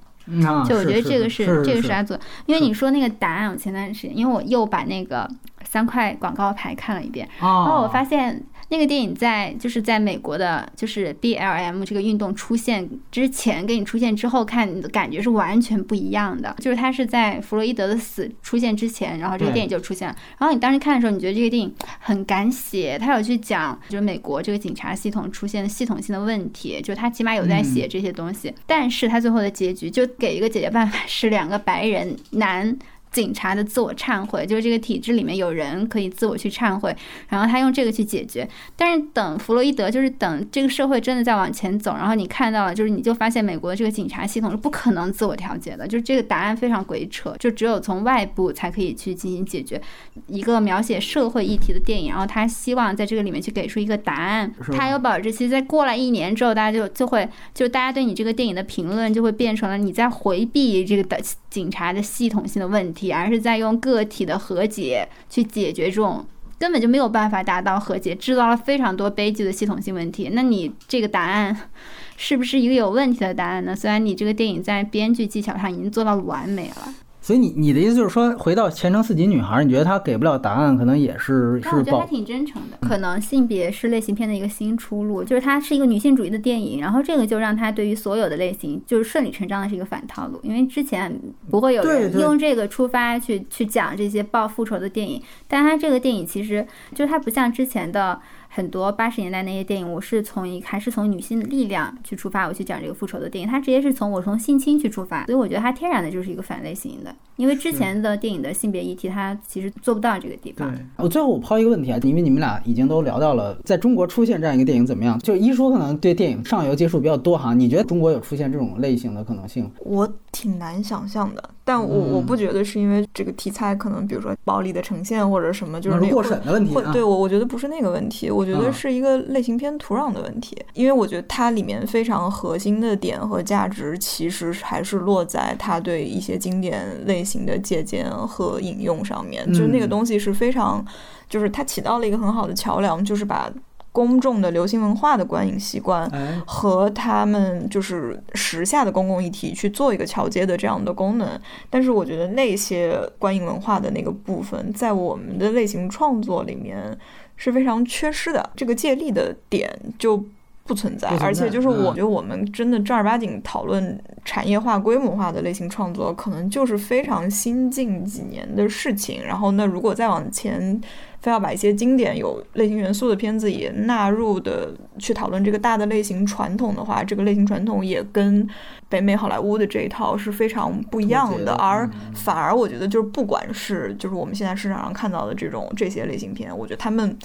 就我觉得这个是这个是他做，因为你说那个答案，我前段时间因为我又把那个三块广告牌看了一遍，然后我发现。那个电影在就是在美国的，就是 B L M 这个运动出现之前，跟你出现之后看，你的感觉是完全不一样的。就是它是在弗洛伊德的死出现之前，然后这个电影就出现了。然后你当时看的时候，你觉得这个电影很敢写，他有去讲就是美国这个警察系统出现的系统性的问题，就他起码有在写这些东西。但是他最后的结局就给一个解决办法，是两个白人男。警察的自我忏悔，就是这个体制里面有人可以自我去忏悔，然后他用这个去解决。但是等弗洛伊德，就是等这个社会真的在往前走，然后你看到了，就是你就发现美国的这个警察系统是不可能自我调节的，就是这个答案非常鬼扯，就只有从外部才可以去进行解决。一个描写社会议题的电影，然后他希望在这个里面去给出一个答案。他有保质期，在过了一年之后，大家就就会就大家对你这个电影的评论就会变成了你在回避这个的警察的系统性的问题。而是在用个体的和解去解决这种根本就没有办法达到和解，制造了非常多悲剧的系统性问题。那你这个答案是不是一个有问题的答案呢？虽然你这个电影在编剧技巧上已经做到完美了。所以你你的意思就是说，回到前程似锦女孩，你觉得她给不了答案，可能也是是。我觉得她挺真诚的。可能性别是类型片的一个新出路，就是它是一个女性主义的电影，然后这个就让它对于所有的类型就是顺理成章的是一个反套路，因为之前不会有人用这个出发去去讲这些报复仇的电影，但它这个电影其实就是它不像之前的。很多八十年代那些电影，我是从一还是从女性的力量去出发，我去讲这个复仇的电影，它直接是从我从性侵去出发，所以我觉得它天然的就是一个反类型的，因为之前的电影的性别议题，它其实做不到这个地方。我最后我抛一个问题啊，因为你们俩已经都聊到了在中国出现这样一个电影怎么样，就一说可能对电影上游接触比较多哈，你觉得中国有出现这种类型的可能性？我挺难想象的。但我我不觉得是因为这个题材可能，比如说暴力的呈现或者什么，就是那过审的问题。对我，我觉得不是那个问题，我觉得是一个类型片土壤的问题。因为我觉得它里面非常核心的点和价值，其实还是落在它对一些经典类型的借鉴和引用上面。就是那个东西是非常，就是它起到了一个很好的桥梁，就是把。公众的流行文化的观影习惯和他们就是时下的公共议题去做一个桥接的这样的功能，但是我觉得那些观影文化的那个部分在我们的类型创作里面是非常缺失的，这个借力的点就不存在。而且就是我觉得我们真的正儿八经讨论产业化、规模化的类型创作，可能就是非常新近几年的事情。然后那如果再往前。非要把一些经典有类型元素的片子也纳入的去讨论这个大的类型传统的话，这个类型传统也跟北美好莱坞的这一套是非常不一样的。而反而我觉得就是不管是就是我们现在市场上看到的这种这些类型片，我觉得他们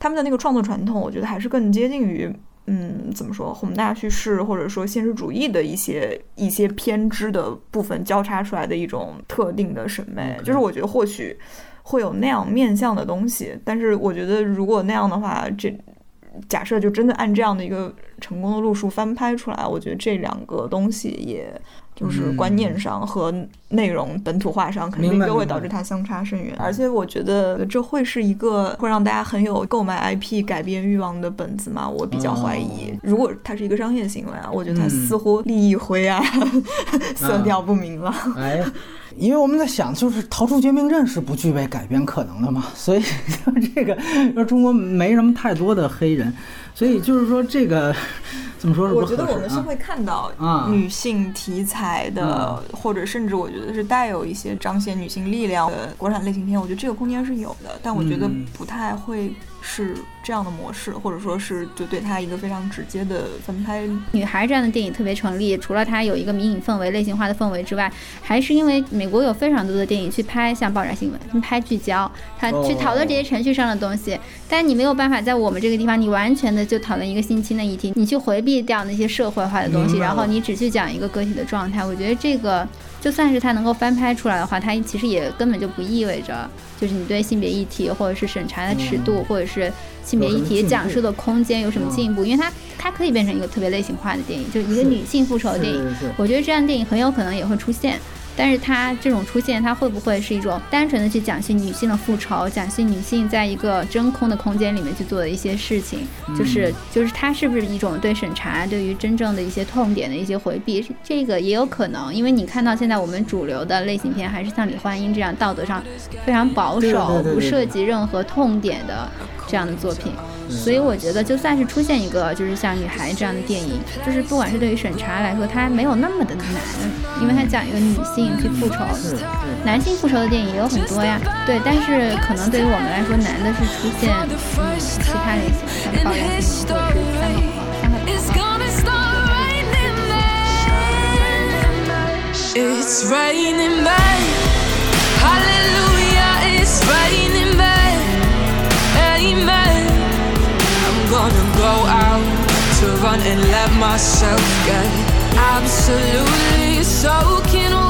他们的那个创作传统，我觉得还是更接近于嗯怎么说宏大叙事或者说现实主义的一些一些偏执的部分交叉出来的一种特定的审美。就是我觉得或许。会有那样面向的东西，但是我觉得如果那样的话，这假设就真的按这样的一个成功的路数翻拍出来，我觉得这两个东西也就是观念上和内容本土化上肯定都会导致它相差甚远。而且我觉得这会是一个会让大家很有购买 IP 改变欲望的本子吗？我比较怀疑。如果它是一个商业行为啊，我觉得它似乎利益灰啊，色调不明了。哎。因为我们在想，就是《逃出绝命镇》是不具备改编可能的嘛，所以 这个说中国没什么太多的黑人，所以就是说这个 怎么说？我觉得我们是会看到女性题材的，或者甚至我觉得是带有一些彰显女性力量的国产类型片，我觉得这个空间是有的，但我觉得不太会。是这样的模式，或者说是就对他一个非常直接的分拍。女孩这样的电影特别成立，除了它有一个迷影氛围、类型化的氛围之外，还是因为美国有非常多的电影去拍像爆炸新闻、拍聚焦，它去讨论这些程序上的东西。但你没有办法在我们这个地方，你完全的就讨论一个性侵的议题，你去回避掉那些社会化的东西，然后你只去讲一个个体的状态。我觉得这个。就算是它能够翻拍出来的话，它其实也根本就不意味着，就是你对性别议题或者是审查的尺度，或者是性别议题讲述的空间有什么进步，因为它它可以变成一个特别类型化的电影，就是一个女性复仇的电影。我觉得这样的电影很有可能也会出现。但是它这种出现，它会不会是一种单纯的去讲述女性的复仇，讲述女性在一个真空的空间里面去做的一些事情？就是就是它是不是一种对审查、对于真正的一些痛点的一些回避？这个也有可能，因为你看到现在我们主流的类型片还是像李焕英这样道德上非常保守、不涉及任何痛点的这样的作品。所以我觉得，就算是出现一个就是像《女孩》这样的电影，就是不管是对于审查来说，它没有那么的难，因为它讲一个女性去复仇，男性复仇的电影也有很多呀。对，但是可能对于我们来说，难的是出现嗯其他类型，像爆炸性或者是三个三个。It's raining men. Hallelujah, it's raining gonna go out to run and let myself get absolutely soaking.